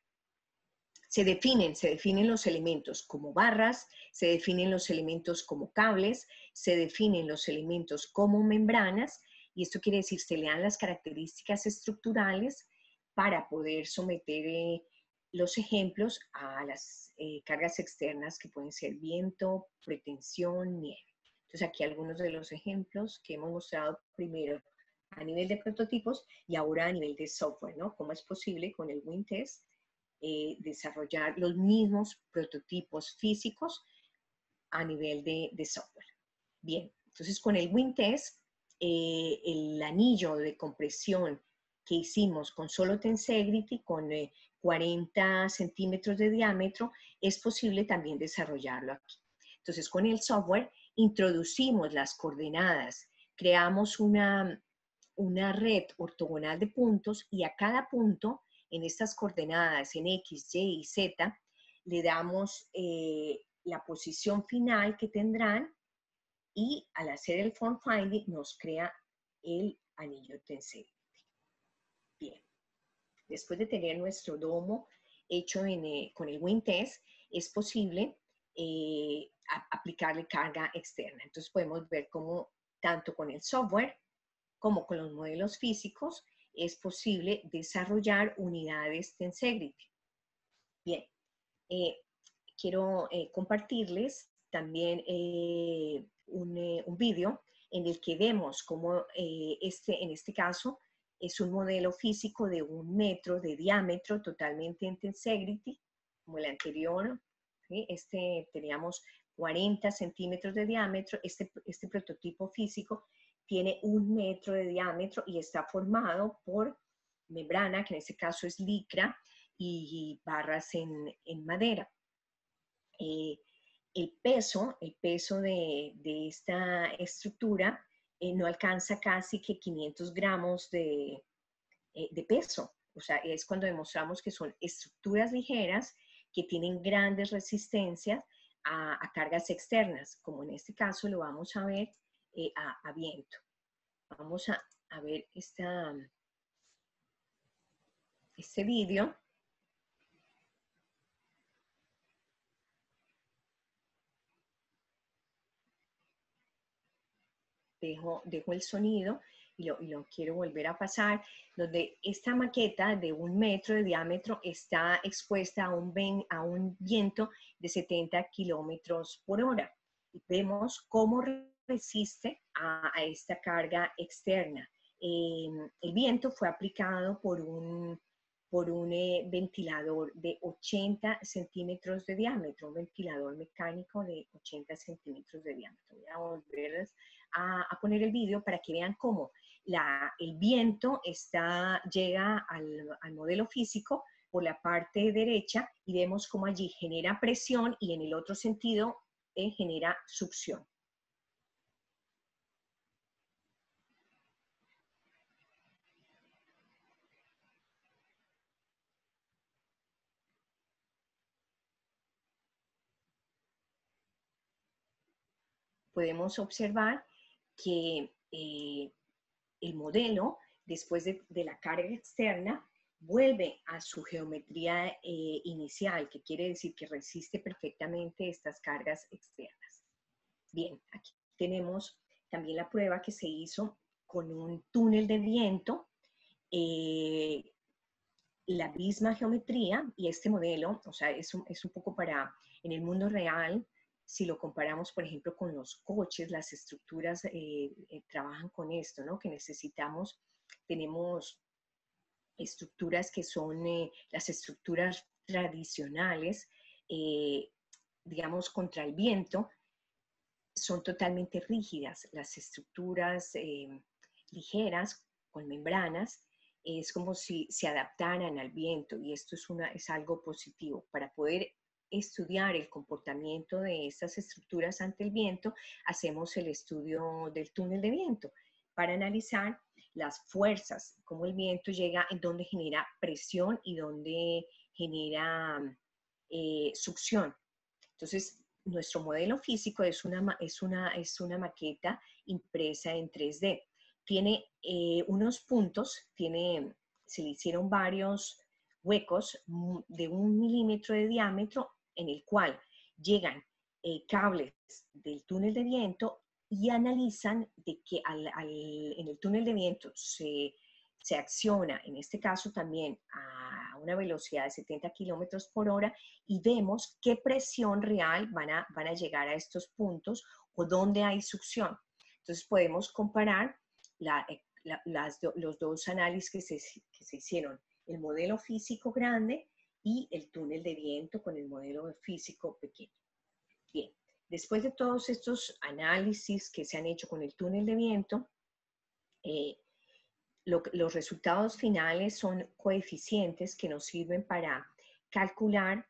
se definen, se definen los elementos como barras, se definen los elementos como cables, se definen los elementos como membranas, y esto quiere decir, se le dan las características estructurales para poder someter eh, los ejemplos a las eh, cargas externas que pueden ser viento, pretensión, nieve. Entonces aquí algunos de los ejemplos que hemos mostrado primero a nivel de prototipos y ahora a nivel de software, ¿no? ¿Cómo es posible con el WinTest eh, desarrollar los mismos prototipos físicos a nivel de, software. Bien, entonces con el WinTest, eh, el anillo de compresión que hicimos con solo Tensegrity, con 40 eh, centímetros de diámetro, es posible también desarrollarlo aquí. Entonces con el software introducimos las coordenadas, creamos una, una red ortogonal de puntos y a cada punto en estas coordenadas en X, Y y Z, le damos eh, la posición final que tendrán y al hacer el form finding nos crea el anillo tensor. Bien, después de tener nuestro domo hecho eh, con el WinTest, es posible eh, aplicarle carga externa. Entonces podemos ver cómo tanto con el software como con los modelos físicos es posible desarrollar unidades Tensegrity. Bien, eh, quiero eh, compartirles también eh, un, un vídeo en el que vemos cómo este, en este caso es un modelo físico de un metro de diámetro totalmente en Tensegrity, como el anterior. Este teníamos 40 centímetros de diámetro, este, este prototipo físico tiene un metro de diámetro y está formado por membrana, que en este caso es licra, y barras en, madera. Eh, el peso, el peso de, esta estructura eh, no alcanza casi que 500 gramos de, eh, de, peso. O sea, es cuando demostramos que son estructuras ligeras que tienen grandes resistencias a, cargas externas, como en este caso lo vamos a ver a, viento. Vamos a, a ver esta, este vídeo. Dejo, dejo, el sonido y lo, y lo, quiero volver a pasar, donde esta maqueta de un metro de diámetro está expuesta a un, a un viento de 70 kilómetros por hora. Y vemos cómo resiste a, esta carga externa. Em, el viento fue aplicado por un, por un eh, ventilador de 80 centímetros de diámetro, un ventilador mecánico de 80 centímetros de diámetro. Voy a volver a, poner el vídeo para que vean cómo la, el viento está, llega al, al modelo físico por la parte derecha y vemos cómo allí genera presión y en el otro sentido eh, genera succión. Podemos observar que eh, el modelo, después de, la carga externa, vuelve a su geometría eh, inicial, que quiere decir que resiste perfectamente estas cargas externas. Bien, aquí tenemos también la prueba que se hizo con un túnel de viento, eh, la misma geometría y este modelo, o sea, es un, es un poco para, en el mundo real, si lo comparamos, por ejemplo, con los coches, las estructuras eh, eh, trabajan con esto, ¿no? Que necesitamos, tenemos estructuras que son eh, las estructuras tradicionales, digamos, contra el viento, son totalmente rígidas. Las estructuras ligeras, con membranas, es como si se adaptaran al viento y esto es, una, es algo positivo para poder estudiar el comportamiento de estas estructuras ante el viento, hacemos el estudio del túnel de viento para analizar las fuerzas, cómo el viento llega, en donde genera presión y donde genera eh, succión. Entonces, nuestro modelo físico es una, es una, es una maqueta impresa en 3D. Tiene eh, unos puntos, tiene, se le hicieron varios huecos de un milímetro de diámetro en el cual llegan eh, cables del túnel de viento y analizan de que en el túnel de viento se, se, acciona, en este caso también a una velocidad de 70 kilómetros por hora, y vemos qué presión real van a, van a llegar a estos puntos o dónde hay succión. Entonces podemos comparar eh, las, los dos análisis que se, que se hicieron, el modelo físico grande y el túnel de viento con el modelo físico pequeño. Bien, Después de todos estos análisis que se han hecho con el túnel de viento, eh, los resultados finales son coeficientes que nos sirven para calcular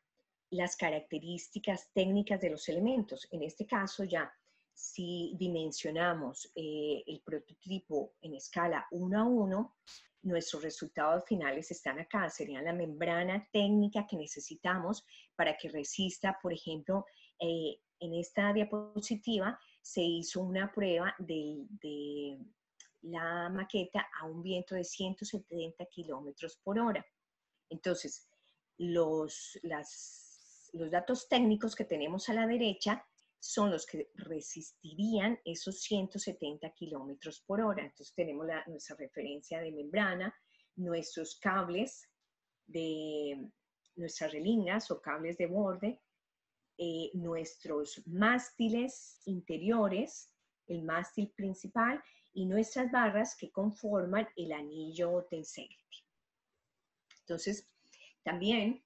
las características técnicas de los elementos. En este caso ya, si dimensionamos eh, el prototipo en escala 1 a 1, nuestros resultados finales están acá. Serían la membrana técnica que necesitamos para que resista, por ejemplo, eh, en esta diapositiva se hizo una prueba de, la maqueta a un viento de 170 kilómetros por hora. Entonces, los, los datos técnicos que tenemos a la derecha son los que resistirían esos 170 kilómetros por hora. Entonces, tenemos nuestra referencia de membrana, nuestros cables de nuestras relingas o cables de borde, eh, nuestros mástiles interiores, el mástil principal y nuestras barras que conforman el anillo tensegrity. Entonces, también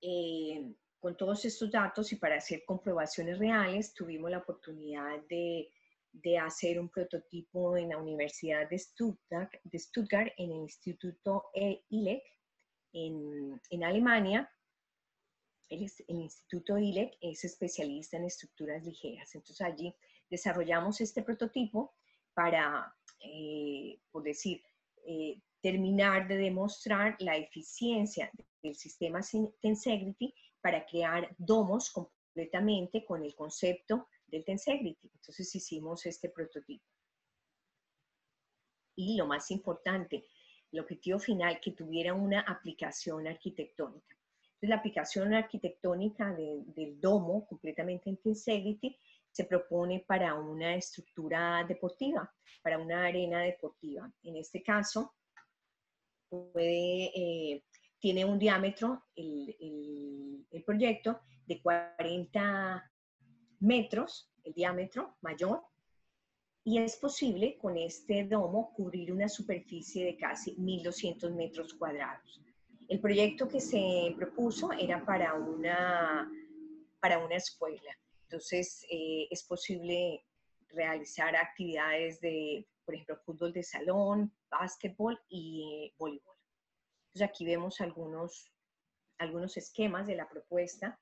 eh, con todos estos datos y para hacer comprobaciones reales, tuvimos la oportunidad de, hacer un prototipo en la Universidad de Stuttgart, de Stuttgart en el Instituto ILEC en, en Alemania, el, Instituto ILEC es especialista en estructuras ligeras. Entonces allí desarrollamos este prototipo para, eh, por decir, eh, terminar de demostrar la eficiencia del sistema Tensegrity para crear domos completamente con el concepto del Tensegrity. Entonces hicimos este prototipo. Y lo más importante, el objetivo final, que tuviera una aplicación arquitectónica la aplicación arquitectónica del domo completamente en Tensegrity se propone para una estructura deportiva, para una arena deportiva. En este caso, eh, tiene un diámetro, el, el proyecto, de 40 metros, el diámetro mayor, y es posible con este domo cubrir una superficie de casi 1.200 metros cuadrados. El proyecto que se propuso era para una, para una escuela. Entonces, eh, es posible realizar actividades de, por ejemplo, fútbol de salón, básquetbol y voleibol. Entonces, aquí vemos algunos, algunos esquemas de la propuesta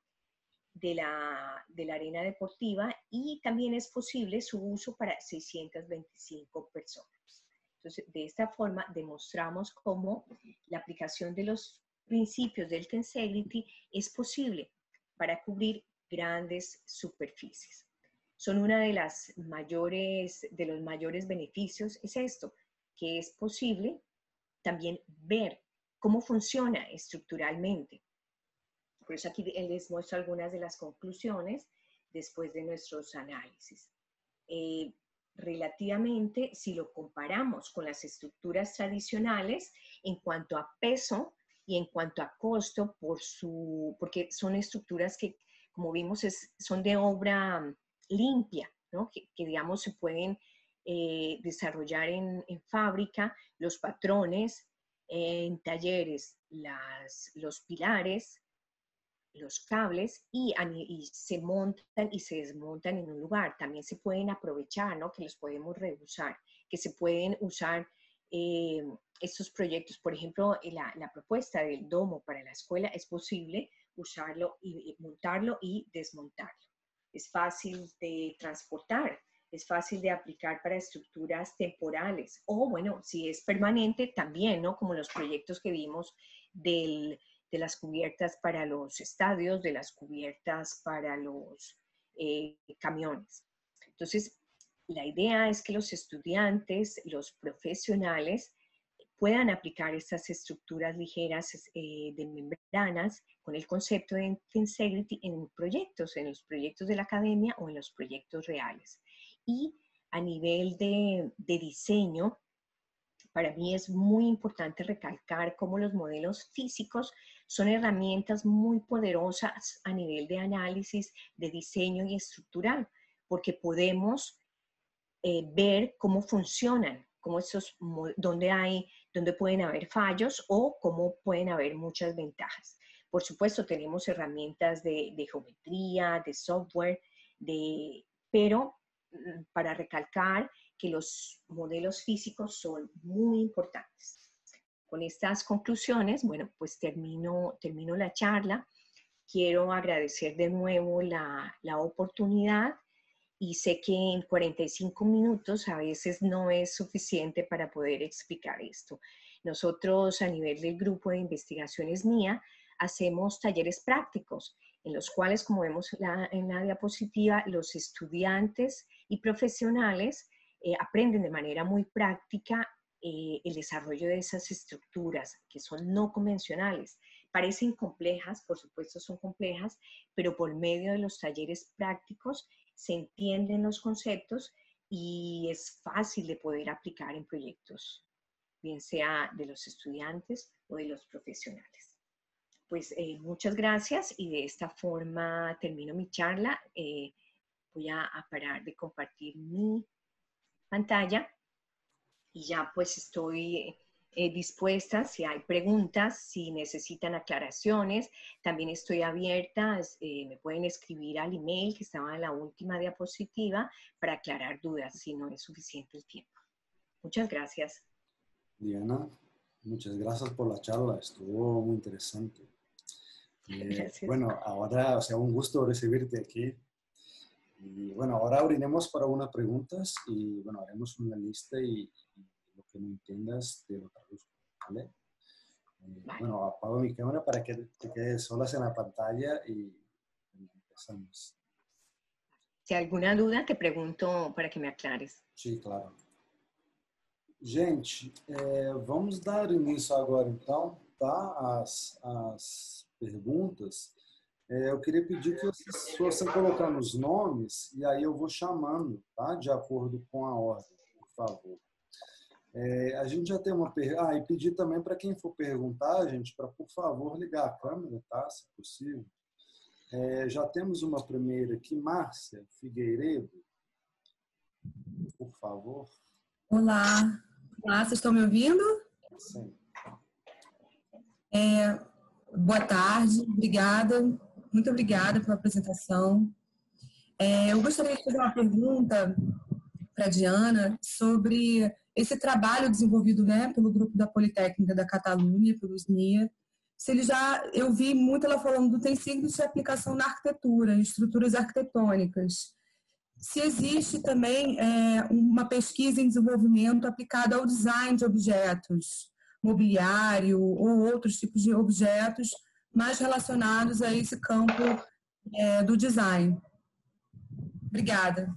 de la, de la arena deportiva y también es posible su uso para 625 personas. Entonces, de esta forma demostramos cómo la aplicación de los principios del Tensegrity es posible para cubrir grandes superficies. Son una de las mayores, de los mayores beneficios, es esto, que es posible también ver cómo funciona estructuralmente. Por eso aquí les muestro algunas de las conclusiones después de nuestros análisis. Eh, relativamente, si lo comparamos con las estructuras tradicionales, en cuanto a peso y en cuanto a costo, por su, porque son estructuras que, como vimos, son de obra limpia, ¿no? que, digamos se pueden eh, desarrollar en, fábrica, los patrones, en talleres, los pilares, los cables y, se montan y se desmontan en un lugar. También se pueden aprovechar, ¿no? Que los podemos reusar, que se pueden usar eh, estos proyectos. Por ejemplo, la, la, propuesta del domo para la escuela es posible usarlo y, montarlo y desmontarlo. Es fácil de transportar, es fácil de aplicar para estructuras temporales o, bueno, si es permanente también, ¿no? Como los proyectos que vimos del de las cubiertas para los estadios, de las cubiertas para los eh, camiones. Entonces, la idea es que los estudiantes, los profesionales, puedan aplicar estas estructuras ligeras eh, de membranas con el concepto de Tensegrity en proyectos, en los proyectos de la academia o en los proyectos reales. Y a nivel de, de diseño, para mí es muy importante recalcar cómo los modelos físicos son herramientas muy poderosas a nivel de análisis, de diseño y estructural, porque podemos eh, ver cómo funcionan, cómo estos, dónde, hay, dónde pueden haber fallos o cómo pueden haber muchas ventajas. Por supuesto, tenemos herramientas de, de geometría, de software, de, pero para recalcar que los modelos físicos son muy importantes. Con estas conclusiones, bueno, pues termino, termino la charla. Quiero agradecer de nuevo la, la oportunidad y sé que en 45 minutos a veces no es suficiente para poder explicar esto. Nosotros a nivel del grupo de investigaciones mía hacemos talleres prácticos en los cuales, como vemos en la diapositiva, los estudiantes y profesionales eh, aprenden de manera muy práctica eh, el desarrollo de esas estructuras que son no convencionales. Parecen complejas, por supuesto son complejas, pero por medio de los talleres prácticos se entienden los conceptos y es fácil de poder aplicar en proyectos, bien sea de los estudiantes o de los profesionales. Pues eh, muchas gracias y de esta forma termino mi charla. Voy a parar de compartir mi pantalla y ya pues estoy eh, dispuesta si hay preguntas, si necesitan aclaraciones. También estoy abierta, eh, me pueden escribir al email que estaba en la última diapositiva para aclarar dudas si no es suficiente el tiempo. Muchas gracias. Diana, muchas gracias por la charla, estuvo muy interesante. [LAUGHS] Eh, bueno, ahora, o sea, un gusto recibirte aquí. Y bueno, ahora abriremos para unas preguntas y bueno, haremos una lista y, lo que no entiendas te lo traduzco, ¿vale? Eh, bueno, apago mi cámara para que te quedes solas en la pantalla y empezamos. Si hay alguna duda, te pregunto para que me aclares. Sí, claro. Gente, é, vamos dar início agora então, tá? As, as perguntas. É, eu queria pedir que vocês fossem colocando os nomes e aí eu vou chamando, tá? De acordo com a ordem, por favor. É, a gente já tem uma pergunta. Ah, e pedir também para quem for perguntar, gente, para por favor ligar a câmera, tá? Se possível. É, já temos uma primeira aqui, Márcia Figueiredo. Por favor. Olá. Olá, vocês estão me ouvindo? Sim. É, boa tarde, obrigada muito obrigada pela apresentação. É, eu gostaria de fazer uma pergunta para a Diana sobre esse trabalho desenvolvido né, pelo grupo da Politécnica da Catalunha, pelo SNIA. Se ele já, eu vi muito ela falando do tem sido de aplicação na arquitetura, em estruturas arquitetônicas. Se existe também é, uma pesquisa em desenvolvimento aplicada ao design de objetos, mobiliário ou outros tipos de objetos, mais relacionados a esse campo é, do design. Obrigada.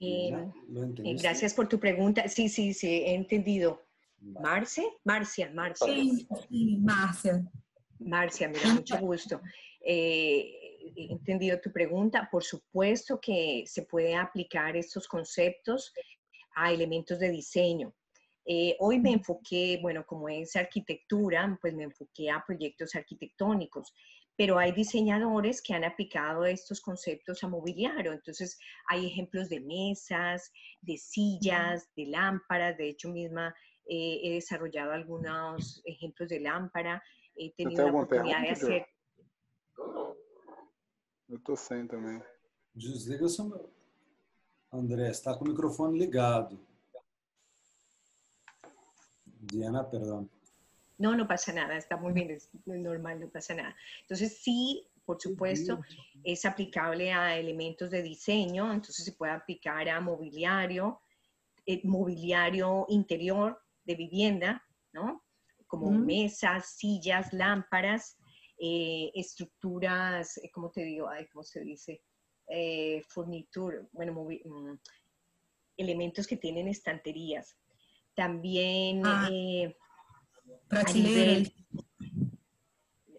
Eh, eh, gracias por tu pregunta. Sí, sí, sí, he entendido. Marce, Marcia, Marcia. Sí, sí, Marcia. Marcia, me da mucho gusto. Eh, he entendido tu pregunta. Por supuesto que se puede aplicar estos conceptos a elementos de diseño. Eh, hoy me enfoqué, bueno, como es arquitectura, pues me enfoqué a proyectos arquitectónicos, pero hay diseñadores que han aplicado estos conceptos a mobiliario. Entonces, hay ejemplos de mesas, de sillas, de lámparas. De hecho, misma eh, he desarrollado algunos ejemplos de lámpara. He tenido la oportunidad de hacer... Eu estou sem também. Desliga seu... André, está com o microfone ligado. Diana, perdón. No, no pasa nada, está muy bien, es normal, no pasa nada. Entonces sí, por supuesto, es aplicable a elementos de diseño, entonces se puede aplicar a mobiliario, eh, mobiliario interior de vivienda, ¿no? Como mesas, sillas, lámparas, eh, estructuras, eh, ¿cómo te digo? Ay, ¿Cómo se dice? furnitura, bueno, mm, elementos que tienen estanterías También Ah, eh, a Prateleira.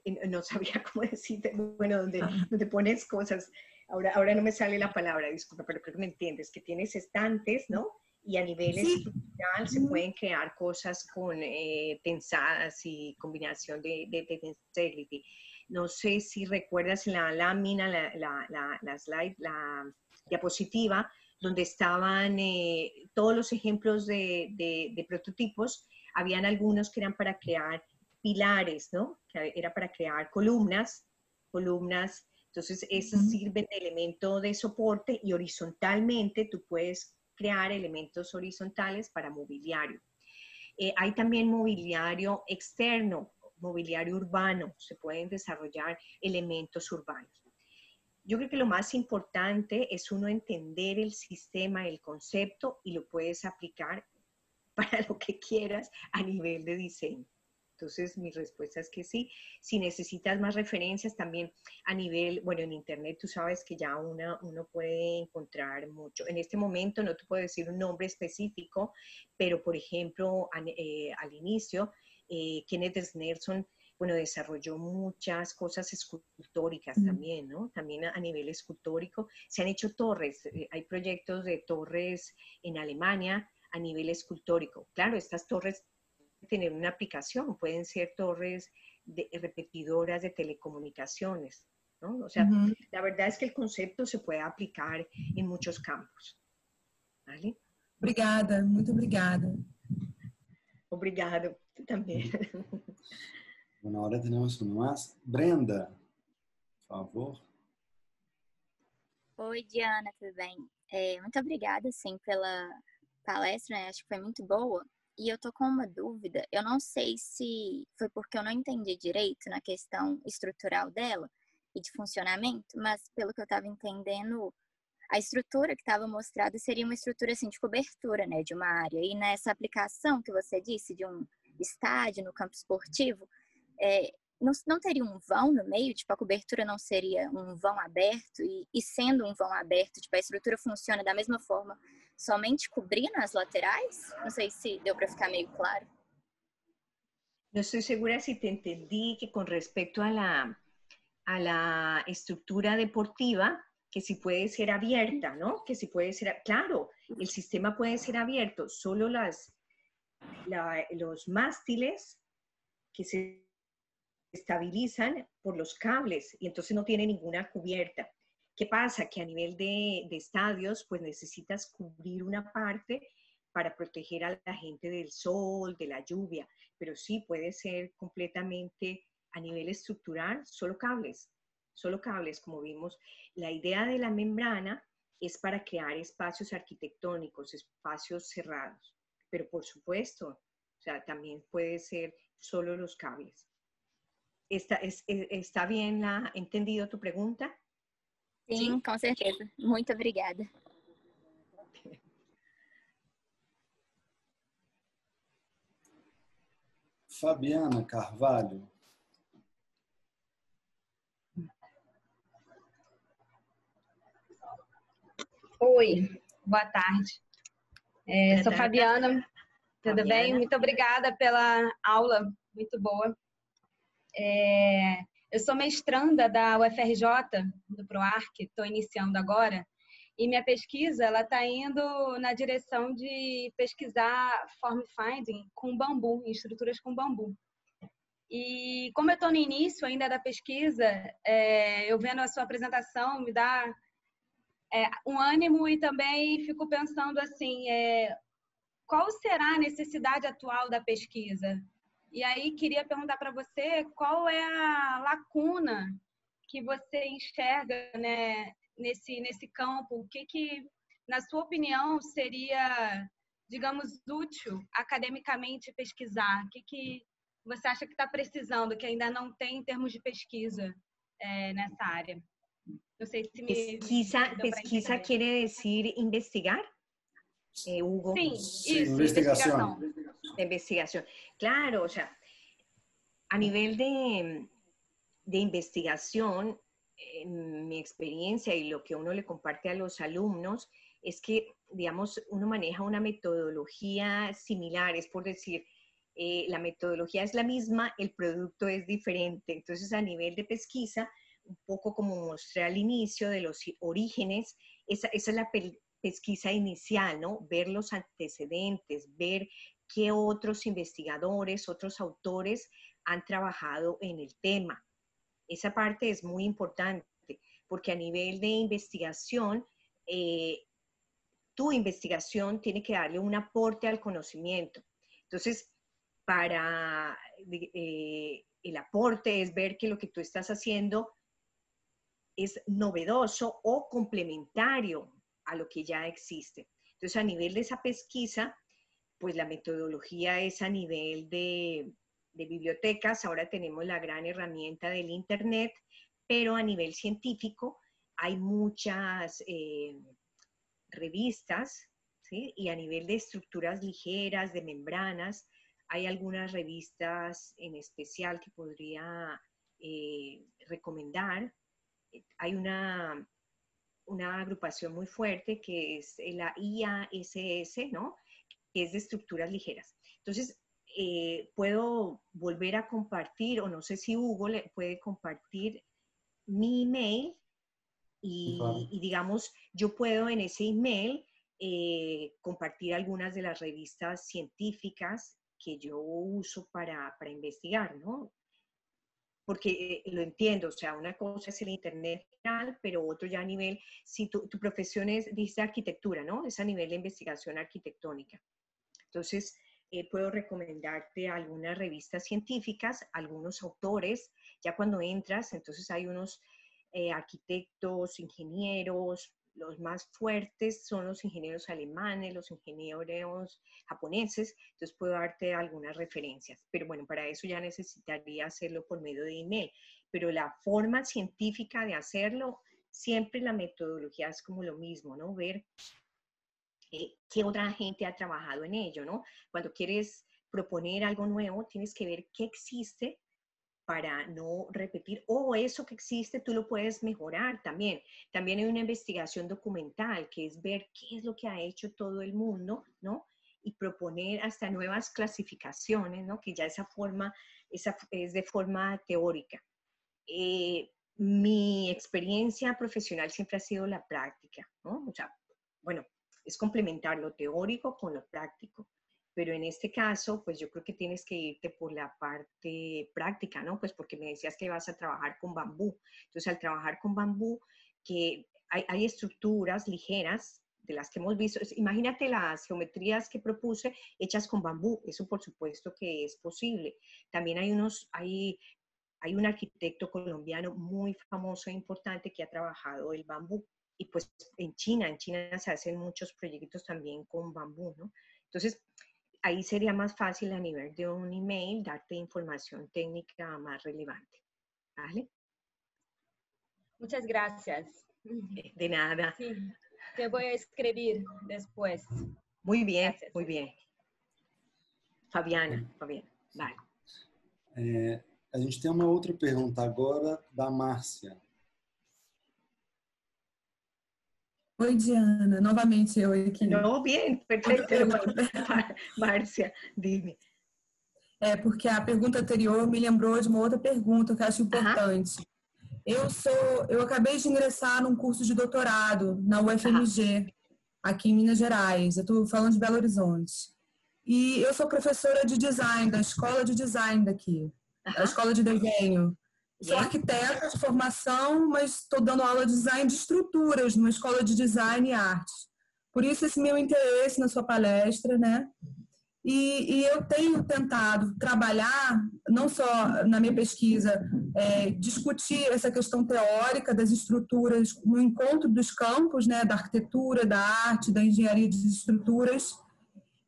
nivel, no sabía [LAUGHS] cómo decirte, bueno, donde, Ah. donde pones cosas, ahora, ahora no me sale la palabra, disculpa, pero creo que me entiendes, que tienes estantes, ¿no? Y a nivel Sí. estructural se pueden crear cosas con eh, tensadas y combinación de, de. No sé si recuerdas la lámina, la, la, la, la slide, la diapositiva, donde estaban eh, todos los ejemplos de, de, de prototipos. Habían algunos que eran para crear pilares, ¿no? Que era para crear columnas, columnas. Entonces, esos Ujú. sirven de elemento de soporte y horizontalmente tú puedes crear elementos horizontales para mobiliario. Eh, hay también mobiliario externo, mobiliario urbano, se pueden desarrollar elementos urbanos. Yo creo que lo más importante es uno entender el sistema, el concepto y lo puedes aplicar [LAUGHS] para lo que quieras a nivel de diseño. Entonces, mi respuesta es que sí. Si necesitas más referencias también a nivel, bueno, en Internet tú sabes que ya una, uno puede encontrar mucho. En este momento no te puedo decir un nombre específico, pero por ejemplo, an- eh, al inicio, eh, Kenneth Snerson, bueno, desarrolló muchas cosas escultóricas también, ¿no? También a, a nivel escultórico. Se han hecho torres, eh, hay proyectos de torres en Alemania a nivel escultórico. Claro, estas torres tener una aplicación, pueden ser torres de, repetidoras de telecomunicaciones, ¿no? O sea, la verdad es que el concepto se puede aplicar en muchos campos. ¿Vale? Obrigada, muito obrigada. Obrigado, tú también. [LAUGHS] Bueno, ahora tenemos uno más. Brenda, por favor. Oi, Diana, tudo bem? É, muito obrigada, sim, pela palestra, né? acho que foi muito boa. E eu tô com uma dúvida, eu não sei se foi porque eu não entendi direito na questão estrutural dela e de funcionamento, mas pelo que eu estava entendendo, a estrutura que estava mostrada seria uma estrutura assim de cobertura, né, de uma área. E nessa aplicação que você disse de um estádio no campo esportivo, é, não, não teria um vão no meio? Tipo, a cobertura não seria um vão aberto? E, e sendo um vão aberto, tipo, a estrutura funciona da mesma forma, somente cobrindo as laterais? Não sei se deu para ficar meio claro. No estoy segura si te entendí que con respecto a la, a la deportiva, que si puede ser abierta, ¿no? Que si puede ser, claro, el sistema puede ser abierto, solo las, la- los mástiles que se estabilizan por los cables y entonces no tiene ninguna cubierta. ¿Qué pasa? Que a nivel de, estadios, pues necesitas cubrir una parte para proteger a la gente del sol, de la lluvia, pero sí puede ser completamente a nivel estructural, solo cables, solo cables, como vimos. La idea de la membrana es para crear espacios arquitectónicos, espacios cerrados, pero por supuesto, o sea, también puede ser solo los cables. ¿Está, es- es- ¿está bien la, entendido tu pregunta? Sim, com certeza. Muito obrigada. Fabiana Carvalho. Oi, boa tarde. É, sou. Fabiana, tudo bem? Fabiana. Muito obrigada pela aula, muito boa. É, eu sou mestranda da UFRJ, do PROARC, estou iniciando agora, e minha pesquisa ela está indo na direção de pesquisar form finding com bambu, em estruturas com bambu. E como eu estou no início ainda da pesquisa, é, eu vendo a sua apresentação me dá é, um ânimo e também fico pensando assim, é, qual será a necessidade atual da pesquisa? E aí queria perguntar para você qual é a lacuna que você enxerga né, nesse, nesse campo, o que, que, na sua opinião, seria, digamos, útil academicamente pesquisar? O que, que você acha que está precisando, que ainda não tem em termos de pesquisa é, nessa área? Não sei se me. Pesquisa, pesquisa quiere decir investigar, eh, Hugo. Sí, de investigación. Claro, o sea, a nivel de, de investigación, en mi experiencia y lo que uno le comparte a los alumnos es que, digamos, uno maneja una metodología similar, es por decir, eh, la metodología es la misma, el producto es diferente. Entonces, a nivel de pesquisa, un poco como mostré al inicio de los orígenes, esa, esa es la pesquisa inicial, ¿no? Ver los antecedentes, ver qué otros investigadores, otros autores han trabajado en el tema. Esa parte es muy importante porque a nivel de investigación, eh, tu investigación tiene que darle un aporte al conocimiento. Entonces, para eh, el aporte es ver que lo que tú estás haciendo es novedoso o complementario a lo que ya existe. Entonces, a nivel de esa pesquisa, pues la metodología es a nivel de, bibliotecas. Ahora tenemos la gran herramienta del Internet, pero a nivel científico hay muchas eh, revistas, y a nivel de estructuras ligeras, de membranas, hay algunas revistas en especial que podría eh, recomendar. Hay una, una agrupación muy fuerte que es la IASS, ¿no? que es de estructuras ligeras. Entonces, eh, puedo volver a compartir, o no sé si Hugo le puede compartir mi email y, digamos, yo puedo en ese email eh, compartir algunas de las revistas científicas que yo uso para, para investigar, ¿no? Porque eh, lo entiendo, o sea, una cosa es el Internet pero otro ya a nivel, si tu, tu profesión es, dice arquitectura, ¿no? Es a nivel de investigación arquitectónica. Entonces, eh, puedo recomendarte algunas revistas científicas, algunos autores. Ya cuando entras, entonces hay unos eh, arquitectos, ingenieros, los más fuertes son los ingenieros alemanes, los ingenieros japoneses, entonces puedo darte algunas referencias. Pero bueno, para eso ya necesitaría hacerlo por medio de email. Pero la forma científica de hacerlo, siempre la metodología es como lo mismo, ¿no? Ver eh, qué otra gente ha trabajado en ello, ¿no? Cuando quieres proponer algo nuevo, tienes que ver qué existe para no repetir, o eso que existe tú lo puedes mejorar también. También hay una investigación documental, que es ver qué es lo que ha hecho todo el mundo, ¿no? Y proponer hasta nuevas clasificaciones, ¿no? Que ya esa forma esa es de forma teórica. Eh, mi experiencia profesional siempre ha sido la práctica, ¿no? O sea, bueno, es complementar lo teórico con lo práctico. Pero en este caso, pues yo creo que tienes que irte por la parte práctica, ¿no? Pues porque me decías que vas a trabajar con bambú. Entonces, al trabajar con bambú, que hay, estructuras ligeras de las que hemos visto. Imagínate las geometrías que propuse hechas con bambú. Eso por supuesto que es posible. También hay unos, hay, hay un arquitecto colombiano muy famoso e importante que ha trabajado el bambú y pues en China, en China se hacen muchos proyectos también con bambú, ¿no? Entonces, ahí sería más fácil a nivel de un email darte información técnica más relevante, ¿vale? Muchas gracias. De nada. Sí, te voy a escribir después. Muy bien, muy bien. Fabiana, Fabiana, vale. É, a gente tem uma outra pergunta agora da Márcia. Oi, Diana. Novamente eu aqui. Não, bem, perfeito. [LAUGHS] Márcia, dime. É, porque a pergunta anterior me lembrou de uma outra pergunta que eu acho importante. Eu sou, eu acabei de ingressar num curso de doutorado na UFMG, aqui em Minas Gerais. Eu estou falando de Belo Horizonte. E eu sou professora de design, da escola de design daqui, da escola de desenho. Sou arquiteta de formação, mas estou dando aula de design de estruturas numa escola de design e arte. Por isso esse meu interesse na sua palestra, né? E, e eu tenho tentado trabalhar, não só na minha pesquisa, é, discutir essa questão teórica das estruturas no encontro dos campos, né, da arquitetura, da arte, da engenharia de estruturas,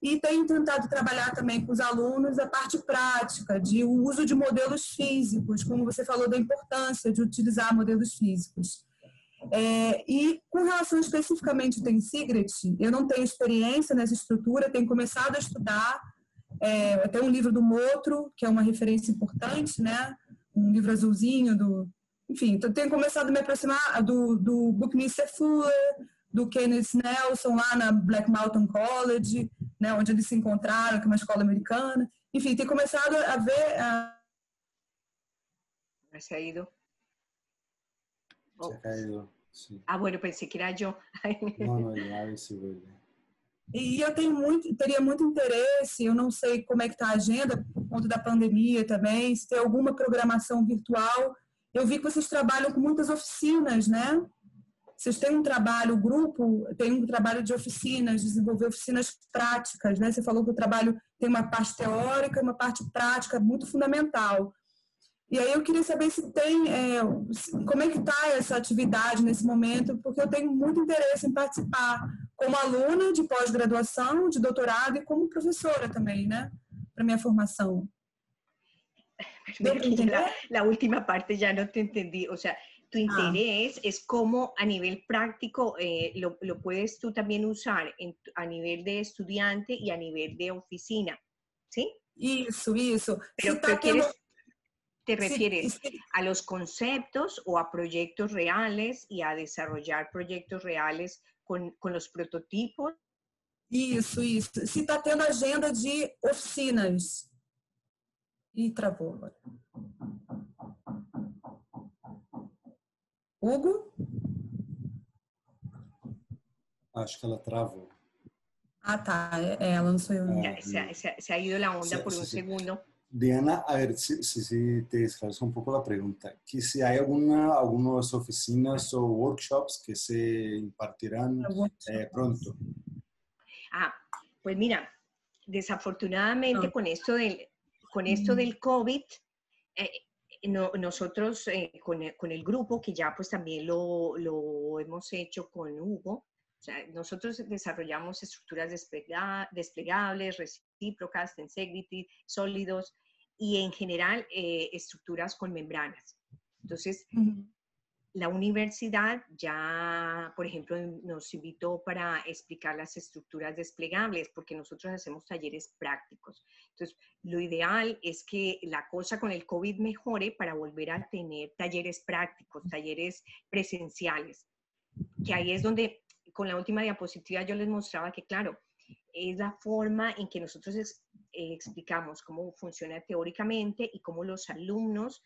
e tenho tentado trabalhar também com os alunos a parte prática, de o uso de modelos físicos, como você falou da importância de utilizar modelos físicos. É, e com relação especificamente ao Tem Secret, eu não tenho experiência nessa estrutura, tenho começado a estudar, é, até um livro do Motro, que é uma referência importante, né? um livro azulzinho do... Enfim, então tenho começado a me aproximar do, do Buckminster Fuller, do Kenneth Nelson lá na Black Mountain College, né, onde eles se encontraram, que é uma escola americana. Enfim, tem começado a ver... A... Se ha ido. Oh. Se ha sí. Ah, bueno, pensé que era [LAUGHS] ya se vuelve. E eu tenho muito, teria muito interesse, eu não sei como é que está a agenda, por conta da pandemia também, se tem alguma programação virtual. Eu vi que vocês trabalham com muitas oficinas, né? Vocês têm um trabalho, o grupo tem um trabalho de oficinas, desenvolver oficinas práticas, né? Você falou que o trabalho tem uma parte teórica e uma parte prática muito fundamental. E aí eu queria saber se tem, é, como é que está essa atividade nesse momento, porque eu tenho muito interesse em participar como aluna de pós-graduação, de doutorado e como professora também, né, para minha formação. La, la, última parte ya no te entendí, o sea, tu interés ah. es cómo a nivel práctico eh, lo, lo, puedes tú también usar en, a nivel de estudiante y a nivel de oficina, ¿sí? Isso, isso. Pero, Se pero quieres, te refieres sí, sí. a los conceptos o a proyectos reales y a desarrollar proyectos reales con, con los prototipos? Isso, isso. Se está tendo agenda de oficinas. Ih, travou agora. Hugo? Acho que ela travou. Ah, tá. É, ela não sou eu. É, se, se, se, ha ido la onda se, por un segundo. Diana, a ver si, si, si te esclarezco un poco la pregunta, que si hay alguna, algunas oficinas o workshops que se impartirán eh, pronto. Ah, pues mira, desafortunadamente no. con esto del, con esto del COVID, eh, no, nosotros eh, con, con, el grupo, que ya pues también lo, lo hemos hecho con Hugo, nosotros desarrollamos estructuras desplegables, recíprocas, tensegrity, sólidos y en general eh, estructuras con membranas. Entonces. La universidad ya, por ejemplo, nos invitó para explicar las estructuras desplegables, porque nosotros hacemos talleres prácticos. Entonces, lo ideal es que la cosa con el COVID mejore para volver a tener talleres prácticos, talleres presenciales, que ahí es donde con la última diapositiva yo les mostraba que, claro, es la forma en que nosotros es, eh, explicamos cómo funciona teóricamente y cómo los alumnos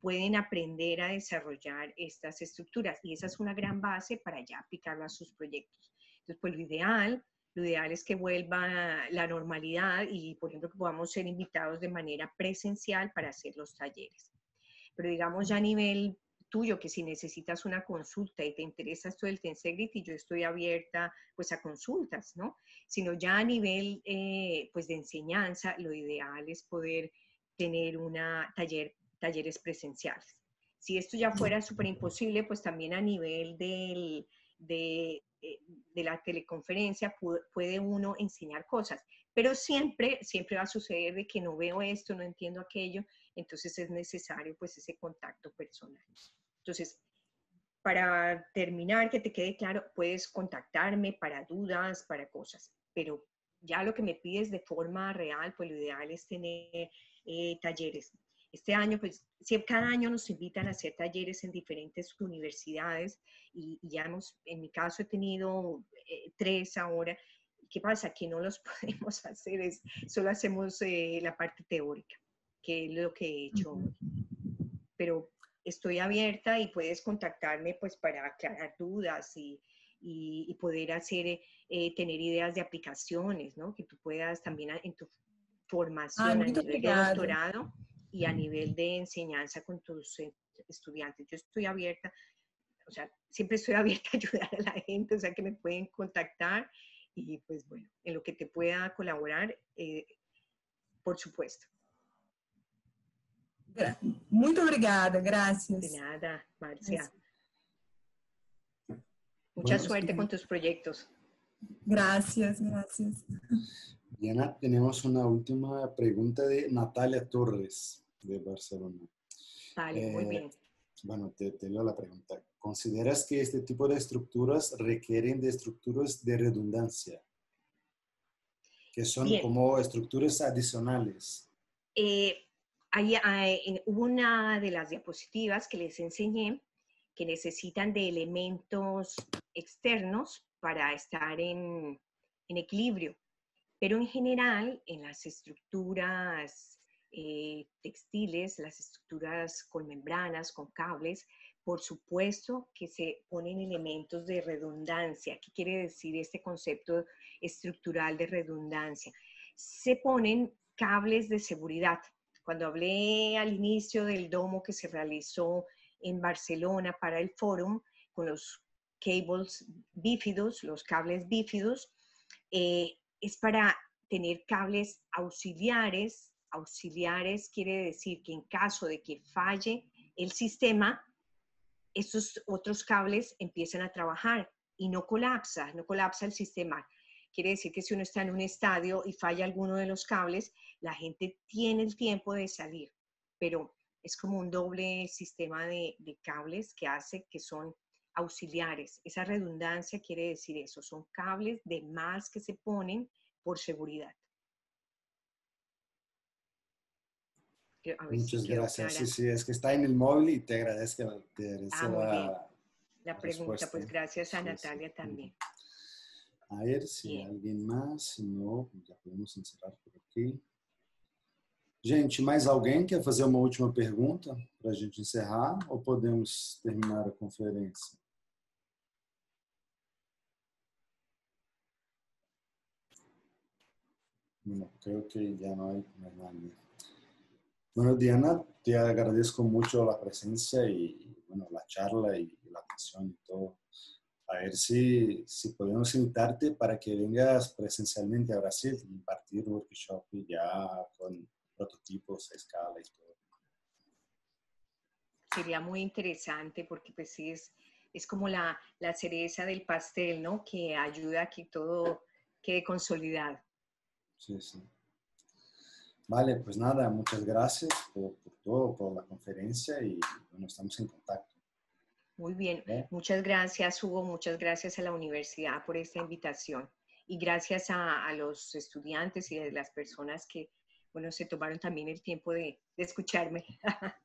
pueden aprender a desarrollar estas estructuras. Y esa es una gran base para ya aplicarlo a sus proyectos. Entonces, pues lo ideal, lo ideal es que vuelva la normalidad y, por ejemplo, que podamos ser invitados de manera presencial para hacer los talleres. Pero digamos ya a nivel tuyo, que si necesitas una consulta y te interesa esto del Tensegrity, yo estoy abierta pues a consultas, ¿no? Sino ya a nivel eh, pues de enseñanza, lo ideal es poder tener una taller, talleres presenciales. Si esto ya fuera súper imposible, pues también a nivel del, de, eh, la teleconferencia puede uno enseñar cosas, pero siempre, siempre va a suceder de que no veo esto, no entiendo aquello, entonces es necesario pues ese contacto personal. Entonces, para terminar, que te quede claro, puedes contactarme para dudas, para cosas, pero ya lo que me pides de forma real, pues lo ideal es tener eh, talleres. Este año, pues cada año nos invitan a hacer talleres en diferentes universidades y, y ya hemos, en mi caso he tenido eh, tres ahora. ¿Qué pasa? Que no los [LAUGHS] podemos hacer, es, solo hacemos eh, la parte teórica, que es lo que he hecho hoy. Pero estoy abierta y puedes contactarme pues para aclarar dudas y, y, y poder hacer, eh, tener ideas de aplicaciones, ¿no? Que tú puedas también en tu formación Ah, de obrigada. doctorado y a nivel de enseñanza con tus estudiantes. Yo estoy abierta, o sea, siempre estoy [LAUGHS] abierta a ayudar a la gente, o sea, que me pueden contactar y pues bueno, en lo que te pueda colaborar, eh, por supuesto. Muito obrigada, De graças. nada, Marcia. Gracias. Mucha Bueno, suerte con tus proyectos. Gracias, gracias. Diana, tenemos una última pregunta de Natalia Torres, de Barcelona. Vale, muy Eh, bien. Bueno, te, te leo la pregunta. ¿Consideras que este tipo de estructuras requieren de estructuras de redundancia? Que son Bien. como estructuras adicionales. Eh, ahí, en- hubo una de las diapositivas que les enseñé que necesitan de elementos externos para estar en, en equilibrio. Pero en general, en las estructuras eh, textiles, las estructuras con membranas, con cables, por supuesto que se ponen elementos de redundancia. ¿Qué quiere decir este concepto estructural de redundancia? Se ponen cables de seguridad. Cuando hablé al inicio del domo que se realizó en Barcelona para el fórum con los cables bífidos, los cables bífidos, eh, es para tener cables auxiliares. Auxiliares quiere decir que en caso de que falle el sistema, estos otros cables empiezan a trabajar y no colapsa, no colapsa el sistema. Quiere decir que si uno está en un estadio y falla alguno de los cables, la gente tiene el tiempo de salir, pero es como un doble sistema de, cables que hace que son auxiliares. Esa redundancia quiere decir eso, son cables de más que se ponen por seguridad. Muchas gracias. Sí, sí, es que está en el móvil y te agradezco. Te ah, la, la, pregunta, pues gracias a Natalia también. A ver si alguien más, si no, ya podemos encerrar por aquí. Gente, mais alguém quer fazer uma última pergunta para a gente encerrar ou podemos terminar a conferência? No, creo que ya no hay más nadie. Bueno, Diana, te agradezco mucho la presencia y bueno, la charla y la atención y todo. A ver si, si podemos invitarte para que vengas presencialmente a Brasil y impartir workshop ya con prototipos a escala y todo. Sería muy interesante porque pues sí es, es como la, la cereza del pastel, ¿no? Que ayuda a que todo quede consolidado. Sí, sí. Vale, pues nada, muchas gracias por, por todo, por la conferencia y bueno, estamos en contacto. Muy bien, ¿Eh? muchas gracias Hugo, muchas gracias a la universidad por esta invitación y gracias a, a los estudiantes y a las personas que bueno, se tomaron también el tiempo de, de escucharme. [LAUGHS]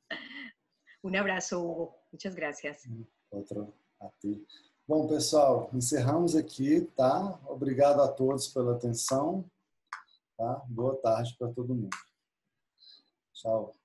Un abraço, Hugo. Muchas gracias. Outro a ti. Bom, pessoal, encerramos aqui, tá? Obrigado a todos pela atenção, tá? Boa tarde para todo mundo. Tchau.